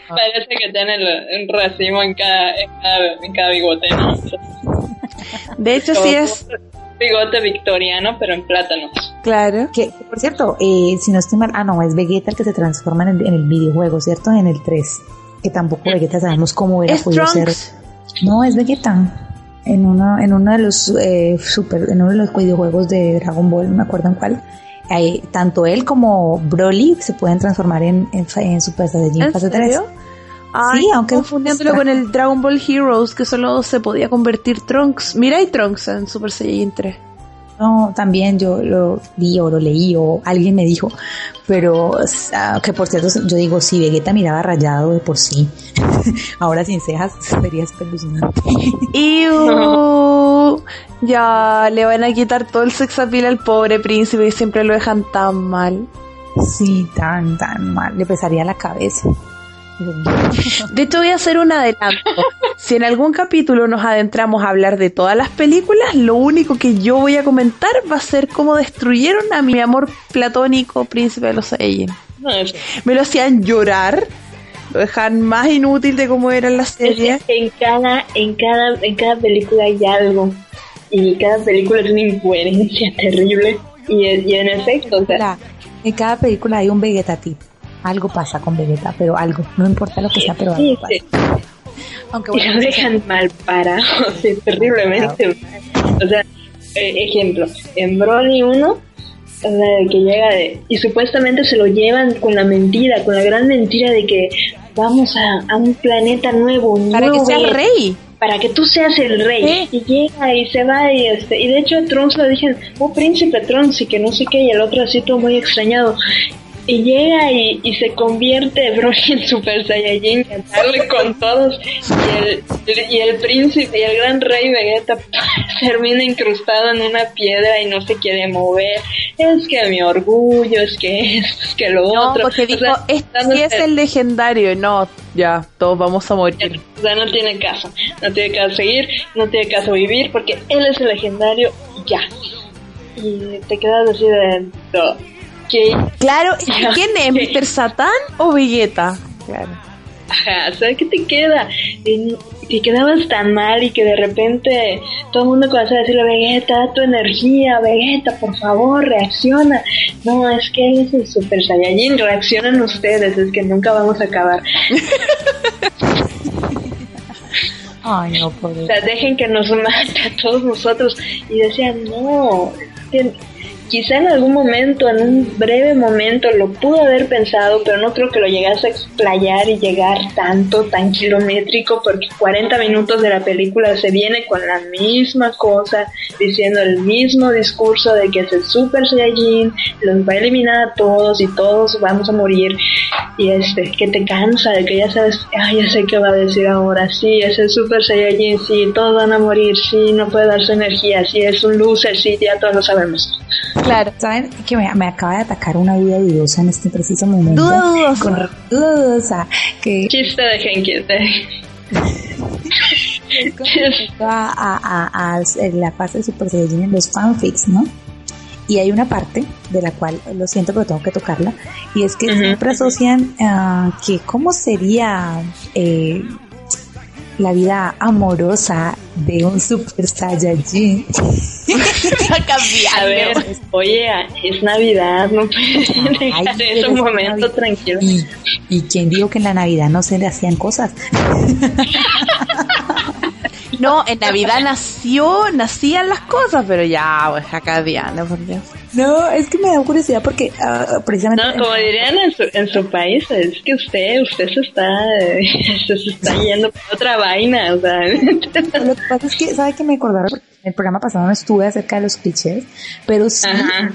Parece que tiene el- un racimo en cada, en cada, en cada bigote, ¿no? De hecho, sí es. Bigote victoriano, pero en plátanos. Claro. Que, por cierto, eh, si no estoy mal, ah, no, es Vegeta el que se transforma en el, en el videojuego, ¿cierto? En el 3. Que tampoco Vegeta sabemos cómo hubiera Es podido ser. Trunks. No, es Vegeta. En uno, en uno de los eh, super, en uno de los videojuegos de Dragon Ball, no me acuerdo en cuál. eh, tanto él como Broly se pueden transformar en, en, Super Saiyajin ¿En fase 3. Ay, Sí, aunque- confundiéndolo con el Dragon Ball Heroes, que solo se podía convertir Trunks. Mira, hay Trunks en Super Saiyajin 3. No, también yo lo vi o lo leí o alguien me dijo, pero sea, que por cierto yo digo, si Vegeta miraba rayado de por sí, ahora sin cejas sería espeluznante. ¡Iu! Ya le van a quitar todo el sex appeal al pobre príncipe y siempre lo dejan tan mal. Sí, tan, tan mal, le pesaría la cabeza. De hecho, voy a hacer un adelanto. Si en algún capítulo nos adentramos a hablar de todas las películas, lo único que yo voy a comentar va a ser cómo destruyeron a mi amor platónico príncipe de los es, Me lo hacían llorar, lo dejaban más inútil de cómo era en la serie. en cada, en cada, en cada película hay algo. Y cada película es una incoherencia terrible. Y, y en efecto, o sea, La- en cada película hay un Vegeta tip. Algo pasa con Vegeta, pero algo, no importa lo que sea, pero algo pasa. Aunque Y bueno, lo dejan mal parado, sí, terriblemente mal. O sea, eh, ejemplo, en Broly 1, o sea, que llega de, y supuestamente se lo llevan con la mentira, con la gran mentira de que vamos a, a un planeta nuevo, un Para que nuevo sea Vegeta, rey. para que tú seas el rey. Y llega y se va y este, y de hecho a Trunks lo dicen, oh príncipe Trunks y que no sé qué, y el otro así todo muy extrañado. Y llega y, y se convierte Broly en Super Saiyajin, darle con todos. Y el, y el príncipe y el gran rey Vegeta termina incrustado en una piedra y no se quiere mover. Es que mi orgullo, es que esto, es que lo No, otro. porque O dijo, sea, este sí es el legendario. No, ya, todos vamos a morir. o sea, no tiene caso. No tiene caso seguir, no tiene caso vivir, porque él es el legendario y ya. Y te quedas así de... no, Claro, ¿quién es? ¿Mr. Satán o Vegeta? Claro. Ajá, sea, ¿qué te queda? Y te quedabas tan mal y que de repente todo el mundo comenzó a decirle, Vegeta, da tu energía, Vegeta, por favor, reacciona. No, es que él es el Super Saiyajin, reaccionan ustedes, es que nunca vamos a acabar. ay no, pobre. O sea, dejen que nos mate a todos nosotros. Y decían, no, es que quizá en algún momento, en un breve momento, lo pudo haber pensado, pero no creo que lo llegase a explayar y llegar tanto, tan kilométrico, porque 40 minutos de la película se viene con la misma cosa, diciendo el mismo discurso de que es el Super Saiyajin, los va a eliminar a todos y todos vamos a morir. Y este, que te cansa de que ya sabes, ay, ya sé qué va a decir ahora, sí, es el Super Saiyajin, sí, todos van a morir, sí, no puede dar su energía, sí, es un loser, sí, ya todos lo sabemos. Claro. ¿Saben que me, me acaba de atacar una duda dudosa en este preciso momento? Dudosa. Con- dudosa. Que Chiste de Genki, con respecto a, a, a- a la fase de Super Saiyajin en los fanfics, ¿no? Y hay una parte de la cual, lo siento, pero tengo que tocarla, y es que Ujú. siempre asocian ah, que cómo sería eh, la vida amorosa de un Super Saiyajin. A ver, oye, es Navidad, no puedes dejar eso un momento tranquilo. ¿Y, ¿Y quién dijo que en la Navidad no se le hacían cosas? No, en Navidad nació, nacían las cosas, pero ya, pues acá Diana, por Dios. No, es que me da curiosidad porque ah, precisamente... No, como dirían en su, en su país, es que usted, usted se está, se está yendo por otra vaina, o sea... Lo que pasa es que, ¿sabe que me acordaron? El programa pasado no estuve acerca de los clichés, pero sí,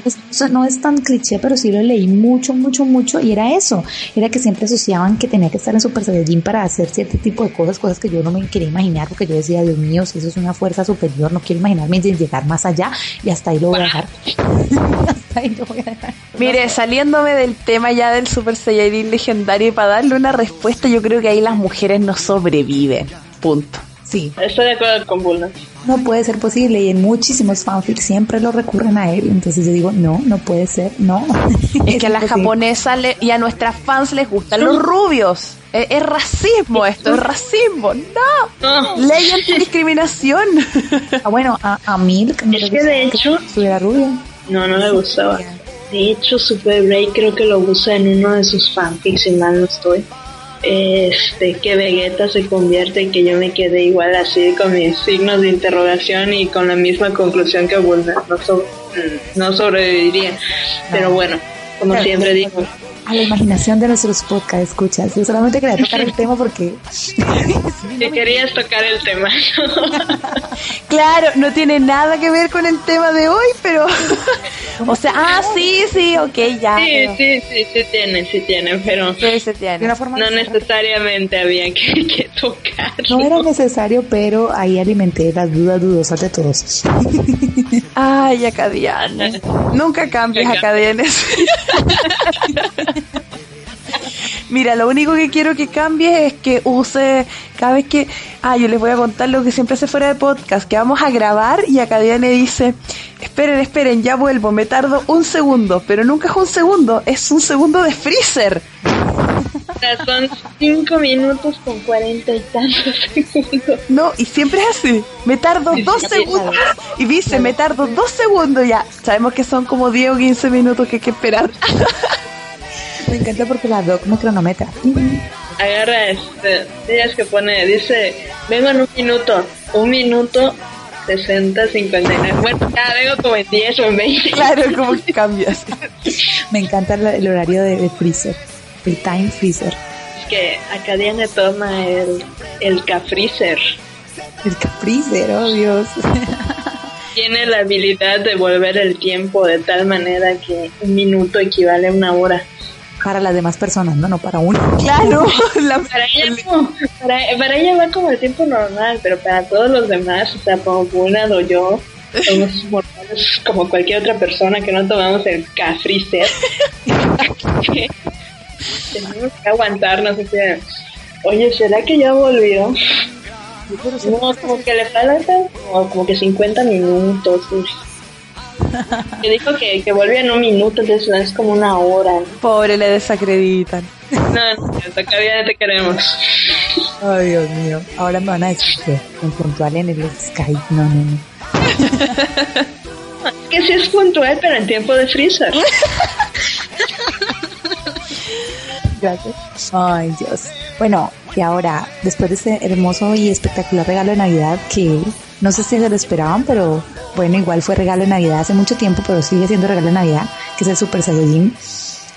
es- o sea, no es tan cliché, pero sí lo leí mucho, mucho, mucho, y era eso, era que siempre asociaban que tenía que estar en Super Saiyajin para hacer cierto tipo de cosas, cosas que yo no me quería imaginar, porque yo decía, Dios mío, si eso es una fuerza superior, no quiero imaginarme de llegar más allá, y hasta ahí lo voy a dejar. hasta ahí lo voy a dejar. Mire, saliéndome del tema ya del Super Saiyajin legendario y para darle una respuesta, yo creo que ahí las mujeres no sobreviven. Punto. Sí, Estoy de acuerdo con Bulna. no puede ser posible y en muchísimos fanfics siempre lo recurren a él. Entonces yo digo, no, no puede ser, no. Es que a las imposible. japonesas le- y a nuestras fans les gustan los rubios. Es, es racismo esto, es racismo. No. No. Ley antidiscriminación. Ah, bueno, a, a Milk me Es le que de hecho- rubia. No, no me gustaba. De hecho, Super Break creo que lo usa en uno de sus fanfics, si mal no estoy. Este, que Vegeta se convierte en que yo me quedé igual así con mis signos de interrogación y con la misma conclusión que Bulma. No, so- no sobreviviría. Pero bueno, como siempre digo, A la imaginación de nuestros podcast escuchas. Yo solamente quería tocar el tema porque que querías tocar el tema. Claro, no tiene nada que ver con el tema de hoy, pero. o sea, ah, sí, sí, ok, ya. sí, pero- sí, sí, sí tiene, sí tiene, pero Sí, de tiene. una forma no necesariamente había que, que tocar. no era necesario, pero ahí alimenté las dudas dudosas de todos. Ay, Acadiana. Nunca cambies, Acadianes. Mira, lo único que quiero que cambies es que use cada vez que... Ah, yo les voy a contar lo que siempre hace fuera de podcast, que vamos a grabar y Acadiane dice, esperen, esperen, ya vuelvo, me tardo un segundo, pero nunca es un segundo, es un segundo de freezer. Son cinco minutos con cuarenta y tantos segundos. No, y siempre es así. Me tardo dos segundos. Y dice, me tardo dos segundos ya. Sabemos que son como 10 o 15 minutos que hay que esperar. Me encanta porque la doc me cronometra. Agarra este, días que pone, dice, vengo en un minuto, un minuto, 60, 59. Bueno, ya vengo como en 10 o en 20. Claro, como que cambias. Me encanta el, el horario de, de freezer, el time freezer. Es que acá Diana toma el, el cafreezer. El freezer, oh Dios. Tiene la habilidad de volver el tiempo de tal manera que un minuto equivale a una hora. Para las demás personas, no, no para uno. Claro, la- Para ella, no, para, para ella va como el tiempo normal, pero para todos los demás, o sea, como Bulnad o yo, somos mortales como cualquier otra persona que no tomamos el cafricer. Tenemos que aguantarnos. de, Oye, ¿será que ya volvió? No, como que le faltan como, como que 50 minutos. Que dijo que, que volvía en un minuto, entonces es como una hora. pobre, le desacreditan. No, no, todavía te queremos. Ay, Dios mío. Ahora me van a decir que en puntual en el Skype. No, no, no. Que sí es puntual, pero en tiempo de freezer. Gracias. Ay, Dios. Bueno, y ahora, después de ese hermoso y espectacular regalo de Navidad que no sé si se lo esperaban, pero bueno, igual fue regalo de Navidad hace mucho tiempo, pero sigue siendo regalo de Navidad, que es el Super Saiyajin.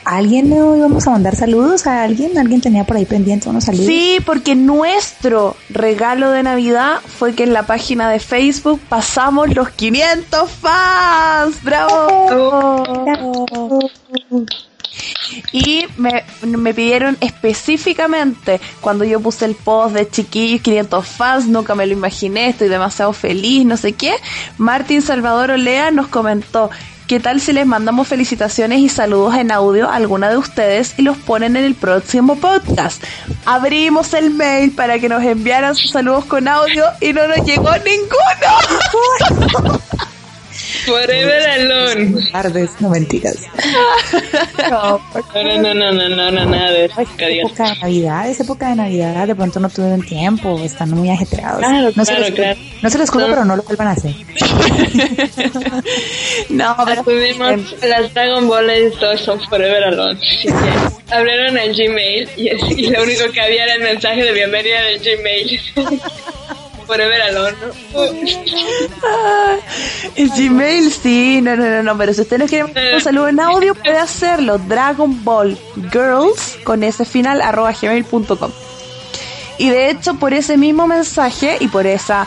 ¿A ¿Alguien le íbamos a mandar saludos? ¿A alguien? ¿Alguien tenía por ahí pendiente unos saludos? Sí, porque nuestro regalo de Navidad fue que en la página de Facebook pasamos los 500 fans. ¡Bravo! Y me, me pidieron específicamente cuando yo puse el post de chiquillos 500 fans, nunca me lo imaginé, estoy demasiado feliz, no sé qué. Martín Salvador Olea nos comentó, ¿qué tal si les mandamos felicitaciones y saludos en audio a alguna de ustedes y los ponen en el próximo podcast? Abrimos el mail para que nos enviaran sus saludos con audio y no nos llegó ninguno. Forever Alone. Tardes, no mentiras. No, no, no, no, no, no, nada de eso. Es época de Navidad, es época de Navidad, de pronto no tuvieron tiempo, están muy ajetreados. Claro, no se claro, les, claro. No se les juro, pero no lo vuelvan a hacer. no, pero Tuvimos las Dragon Ball son Forever Alone. Abrieron el Gmail y, y lo único que había era el mensaje de bienvenida del Gmail. Forever Alone, el Gmail, sí, no, no, no, pero si usted nos quiere mandar un saludo en audio, puede hacerlo. Dragon Ball Girls con ese final arroba gmail.com. Y de hecho, por ese mismo mensaje y por esa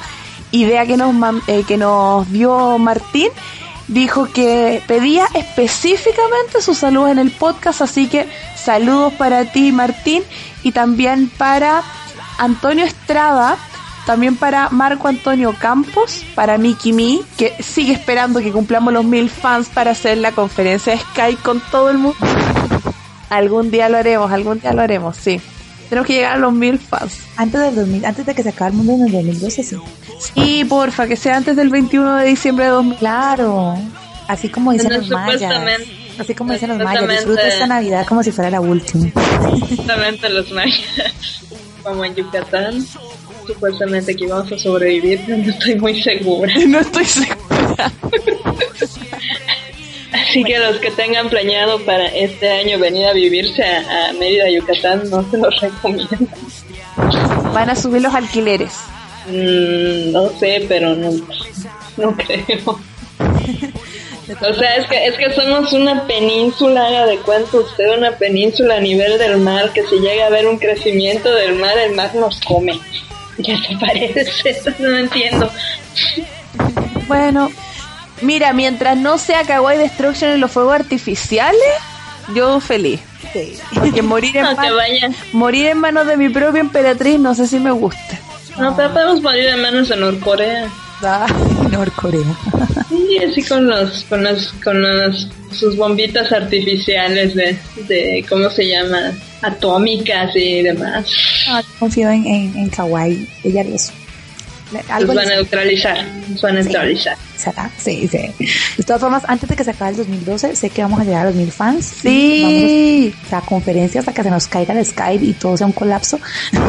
idea que nos, eh, que nos dio Martín, dijo que pedía específicamente sus saludos en el podcast, así que saludos para ti, Martín, y también para Antonio Estrada, también para Marco Antonio Campos, para Miki Mi, que sigue esperando que cumplamos los mil fans para hacer la conferencia de Skype con todo el mundo. Algún día lo haremos, algún día lo haremos, sí. Tenemos que llegar a los mil fans. Antes del 2000, antes de que se acabe el mundo en el 2012, sí. Sí, porfa, que sea antes del 21 de diciembre de 2000. Claro, así como dicen No, los mayas. Así como dicen los mayas, disfruta esta Navidad como si fuera la última. Justamente los mayas, como en Yucatán, supuestamente que íbamos a sobrevivir, pero no estoy muy segura. No estoy segura. Así que los que tengan planeado para este año venir a vivirse a, a Mérida, Yucatán, no se los recomiendo. Van a subir los alquileres. Mm, no sé, pero no, no creo. O sea, es que, es que somos una península, haga de cuenta usted, una península a nivel del mar, que si llega a haber un crecimiento del mar, el mar nos come. Ya se parece, no entiendo. Bueno, mira, mientras no sea Kawaii Destruction en los fuegos artificiales, yo feliz. Sí. Porque morir en, No, que man- vaya. morir en manos de mi propia emperatriz no sé si me gusta. No, pero podemos morir en manos de Norcorea. Ah, Norcorea. Sí, así con los, con los, con los, sus bombitas artificiales de, de, ¿cómo se llama? Atómicas y demás. No, yo confío en, en, en Kawaii. Ella haría eso. Le- Los Algo va a neutralizar, los va a neutralizar. será. Sí, sí. De todas formas, antes de que se acabe el 2012, sé que vamos a llegar a los mil fans. Sí. Vamos a, conferencia hasta que se nos caiga el Skype y todo sea un colapso.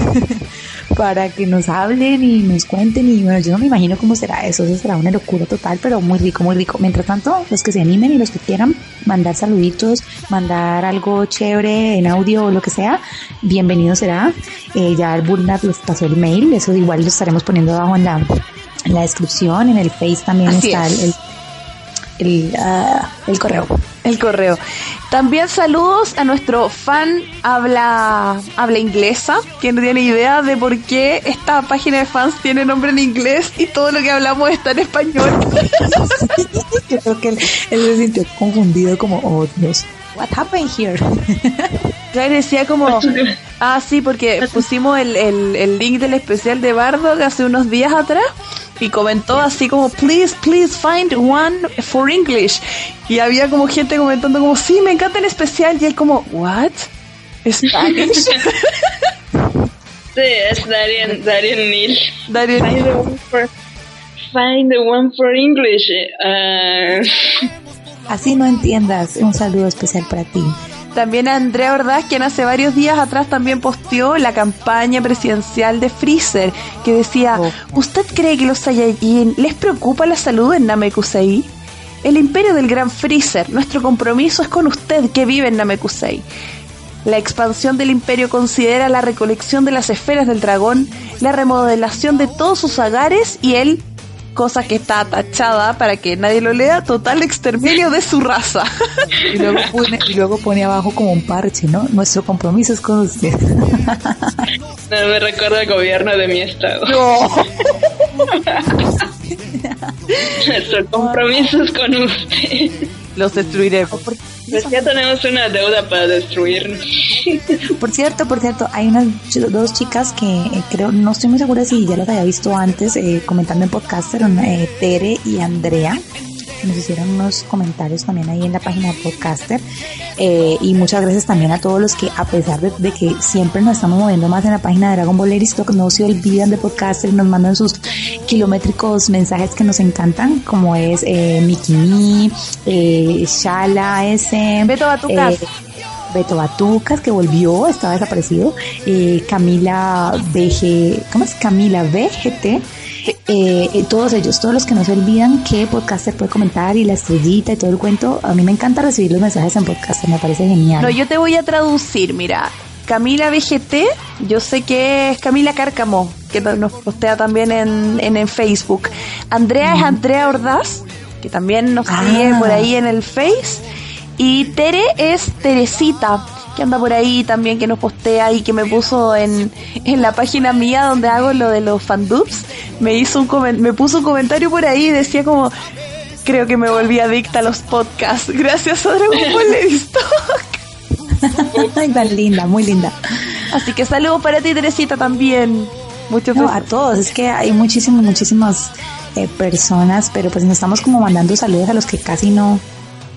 para que nos hablen y nos cuenten. Y bueno, yo no me imagino cómo será eso. Eso será una locura total, pero muy rico, muy rico. Mientras tanto, los que se animen y los que quieran mandar saluditos, mandar algo chévere en audio o lo que sea, bienvenido será. Eh, ya el Bullnut les pasó el mail. Eso igual lo estaremos poniendo abajo en la, en la descripción. En el Face también Así está es. el, el, el, ah, el correo. El correo. También saludos a nuestro fan habla, habla inglesa, que no tiene idea de por qué esta página de fans tiene nombre en inglés y todo lo que hablamos está en español. Yo creo que él, él se sintió confundido como, oh Dios, what happened here? Claro, decía como, ah, sí, porque pusimos el, el, el link del especial de Bardock hace unos días atrás y comentó así como, please, please find one for English. Y había como gente comentando como, sí, me encanta el especial. Y él como, what? Spanish? Sí, es Darian, Darian Neal. Darian- Find the one for, find the one for English. Ah, Así no entiendas, un saludo especial para ti. También a Andrea Ordaz, quien hace varios días atrás también posteó la campaña presidencial de Freezer, que decía, Oh. ¿usted cree que los Saiyajin les preocupa la salud en Namekusei? El imperio del gran Freezer, nuestro compromiso es con usted que vive en Namekusei. La expansión del imperio considera la recolección de las esferas del dragón, la remodelación de todos sus hogares y el, cosa que está tachada para que nadie lo lea, total exterminio de su raza. Y luego pone, y luego pone abajo como un parche, ¿no? Nuestro compromiso es con usted. no me recuerda el gobierno de mi estado. Nuestro compromiso es con usted. Los destruiremos. Pues ya tenemos una deuda para destruirnos. Por cierto, por cierto, hay unas dos chicas que eh, creo, no estoy muy segura si ya las había visto antes, eh, comentando en podcast, eran eh, Tere y Andrea, nos hicieron unos comentarios también ahí en la página de Podcaster. Eh, y muchas gracias también a todos los que, a pesar de, que siempre nos estamos moviendo más en la página de Dragon Ball Stock, no se olvidan de Podcaster nos mandan sus kilométricos mensajes que nos encantan, como es eh, Mikini, eh, Shala S. Beto Batucas. Eh, Beto Batucas, que volvió, estaba desaparecido. Eh, Camila BG, ¿cómo es? Camila BGT eh, eh, todos ellos, todos los que no se olvidan que Podcaster puede comentar y la estrellita y todo el cuento. A mí me encanta recibir los mensajes en Podcaster, me parece genial. No, yo te voy a traducir, mira. Camila BGT, yo sé que es Camila Cárcamo, que nos postea también en, en, Facebook. Andrea es Andrea Ordaz, que también nos sigue ah. por ahí en el Face. Y Tere es Teresita que anda por ahí también, que nos postea y que me puso en, en la página mía donde hago lo de los fandubs, me hizo un me puso un comentario por ahí y decía como creo que me volví adicta a los podcasts gracias a Dragon Ball Ay, tan linda, muy linda. Así que saludos para ti, Teresita, también. Muchos no, a todos, es que hay muchísimas, muchísimas eh, personas, pero pues nos estamos como mandando saludos a los que casi no,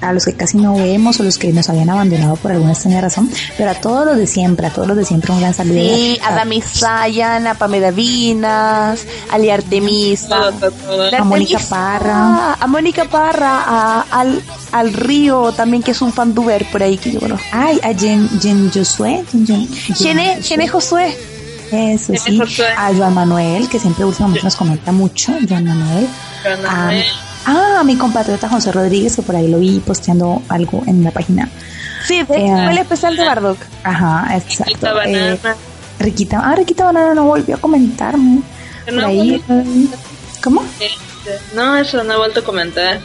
a los que casi no vemos o los que nos habían abandonado por alguna extraña razón, pero a todos los de siempre, a todos los de siempre un gran saludo. Sí, a Dami Sayan, a Pamela Vinas, a Liartemisa, a Mónica Parra, a Mónica Parra, al, al Río también que es un fan ver por ahí que yo conozco. Ay, a Jen, Jen Josué, Jen, Josué. Eso sí, a Joan Manuel, que siempre últimamente nos comenta mucho, Joan Manuel. Joan Manuel. Ah, mi compatriota José Rodríguez, que por ahí lo vi posteando algo en la página. Sí, fue eh, el especial de Bardock. Ajá, exacto. Riquita Banana. Eh, Riquita, ah, Riquita Banana no volvió a comentarme. Por ahí. ¿Cómo? Este, no, eso no he vuelto a comentar.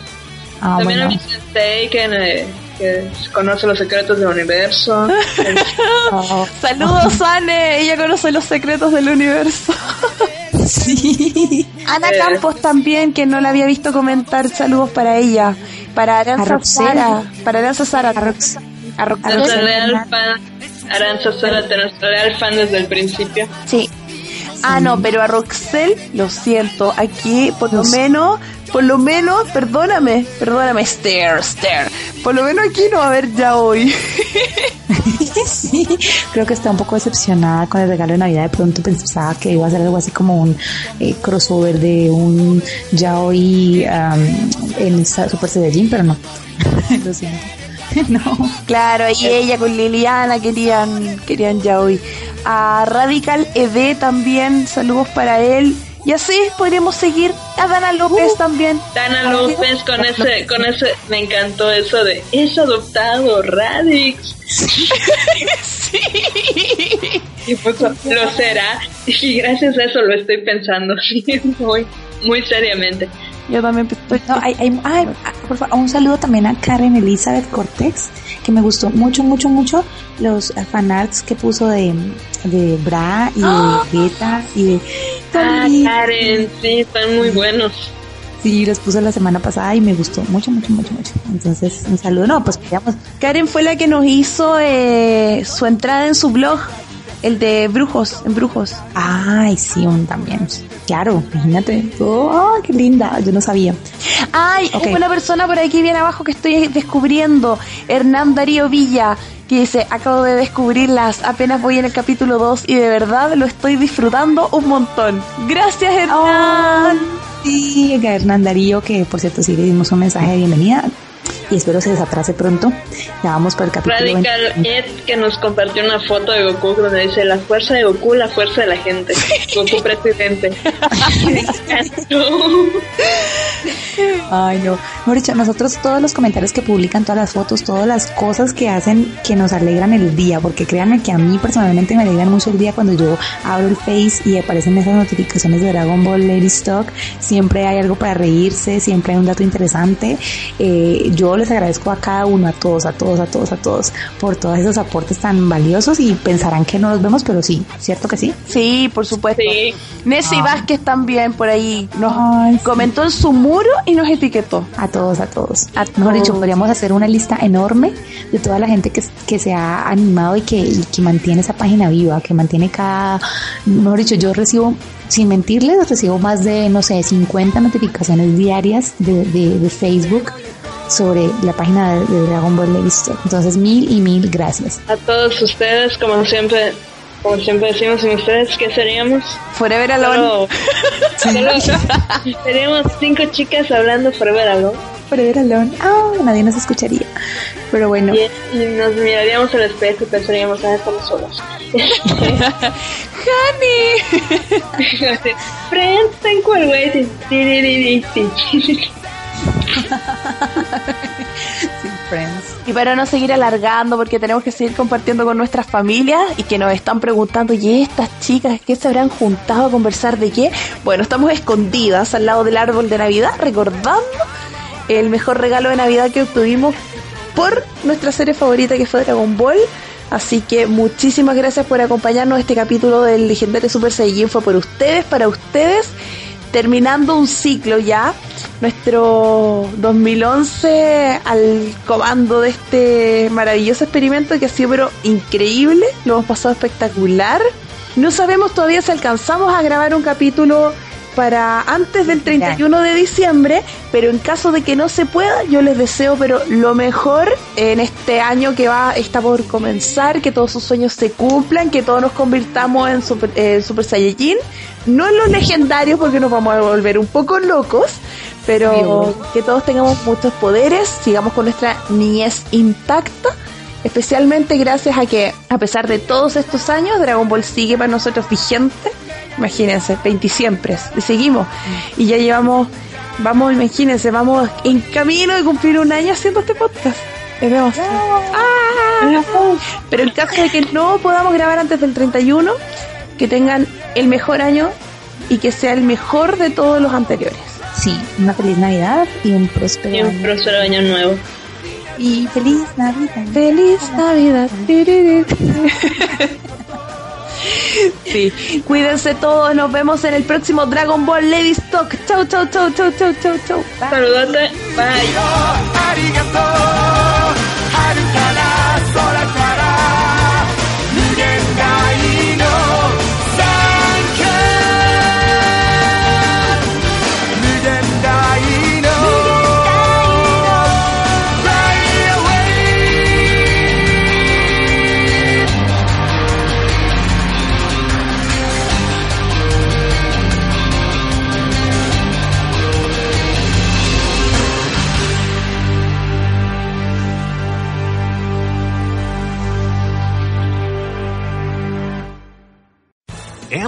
Ah, También bueno. a Vicente que, que conoce los secretos del universo. Oh. Saludos, Anne. Ella conoce los secretos del universo. Sí. Ana eh. Campos también, que no la había visto comentar. Saludos para ella. Para Aranza Sara. Para Aranza Sara. A Roxana. Aranza Sara, nuestro real fan desde el principio. Sí. Ah, no, pero a Roxel, lo siento, aquí por lo menos por lo menos, perdóname, perdóname, Stare, Stare. Por lo menos aquí no va a haber ya hoy. sí, creo que está un poco decepcionada con el regalo de Navidad. De pronto pensaba que iba a ser algo así como un eh, crossover de un yaoi um, en Super Saiyajin, pero no. lo siento. no. Claro, y ella con Liliana querían, querían yaoi. A Radical ED también, saludos para él. Y así podríamos seguir a Dana López uh, también. Dana López con ese, con ese, me encantó eso de es adoptado, Radix. sí. Y pues lo será. Y gracias a eso lo estoy pensando, muy, muy seriamente. Yo también estoy... No, hay, hay, por favor, un saludo también a Karen Elizabeth Cortex, que me gustó mucho, mucho, mucho los fanarts que puso de, de Bra y de. Vegeta y de... Ah, Karen, sí, están muy buenos. Sí, los puso la semana pasada y me gustó mucho, mucho, mucho, mucho. Entonces, un saludo. No, pues digamos. Karen fue la que nos hizo eh, su entrada en su blog el de Brujos, en Brujos. Ay, sí, un también. Claro, imagínate. Oh, qué linda, yo no sabía. Ay, okay. una persona por aquí bien abajo que estoy descubriendo, Hernán Darío Villa, que dice, acabo de descubrirlas, apenas voy en el capítulo 2 y de verdad lo estoy disfrutando un montón. Gracias, Hernán. Oh, sí, Hernán Darío, que por cierto sí le dimos un mensaje de bienvenida y espero se desatrase pronto. Ya vamos por el capítulo Radical Ed que nos compartió una foto de Goku donde dice la fuerza de Goku, la fuerza de la gente. Goku presidente. Ay, no. Moricha, nosotros todos los comentarios que publican, todas las fotos, todas las cosas que hacen que nos alegran el día, porque créanme que a mí personalmente me alegran mucho el día cuando yo abro el Face y aparecen esas notificaciones de Dragon Ball Lady Stock. Siempre hay algo para reírse, siempre hay un dato interesante. Eh, yo les agradezco a cada uno, a todos, a todos, a todos, a todos, por todos esos aportes tan valiosos y pensarán que no los vemos, pero sí, ¿cierto que sí? Sí, por supuesto. Sí. Nessie Vázquez también por ahí nos comentó en su muro y nos etiquetó. A todos, a todos. Mejor dicho, podríamos hacer una lista enorme de toda la gente que, que se ha animado y que, y que mantiene esa página viva, que mantiene cada... Mejor dicho, yo recibo sin mentirles, recibo más de, no sé, 50 notificaciones diarias de, de, de Facebook sobre la página de, de Dragon Ball Levisto. Entonces, mil y mil gracias. A todos ustedes, como siempre, como siempre decimos sin ustedes, ¿qué seríamos? Forever Alone. Solo, solo seríamos cinco chicas hablando Forever Alone. Forever Alone. Ah, nadie nos escucharía. Pero bueno. Y, y nos miraríamos al espejo y pensaríamos, ah, estamos solos. ¡Honey! Friends, thank you, Y para no seguir alargando, porque tenemos que seguir compartiendo con nuestras familias y que nos están preguntando, ¿y estas chicas qué se habrán juntado a conversar de qué? Bueno, estamos escondidas al lado del árbol de Navidad, recordando el mejor regalo de Navidad que obtuvimos por nuestra serie favorita que fue Dragon Ball. Así que muchísimas gracias por acompañarnos. Este capítulo del legendario Super Saiyajin fue por ustedes, para ustedes, terminando un ciclo ya. Nuestro 2011 al comando de este maravilloso experimento que ha sido pero increíble. Lo hemos pasado espectacular. No sabemos todavía si alcanzamos a grabar un capítulo para antes del 31 de diciembre, pero en caso de que no se pueda, yo les deseo pero lo mejor en este año que va está por comenzar, que todos sus sueños se cumplan, que todos nos convirtamos en Super, eh, super Saiyajin, no en los legendarios porque nos vamos a volver un poco locos, pero que todos tengamos muchos poderes, sigamos con nuestra niñez intacta. Especialmente gracias a que, a pesar de todos estos años, Dragon Ball sigue para nosotros vigente imagínense, 20 siempre, y seguimos. Y ya llevamos, vamos, imagínense, vamos en camino de cumplir un año haciendo este podcast. Es. ¡Ah! Pero en caso de que no podamos grabar antes del 31, que tengan el mejor año y que sea el mejor de todos los anteriores. Sí, una feliz Navidad y un próspero Y un año. próspero año nuevo. Y feliz Navidad. Feliz Navidad. Sí, cuídense todos, nos vemos en el próximo Dragon Ball Ladies Talk. Chau, chau, chau, chau, chau, chau, chau. Bye. あり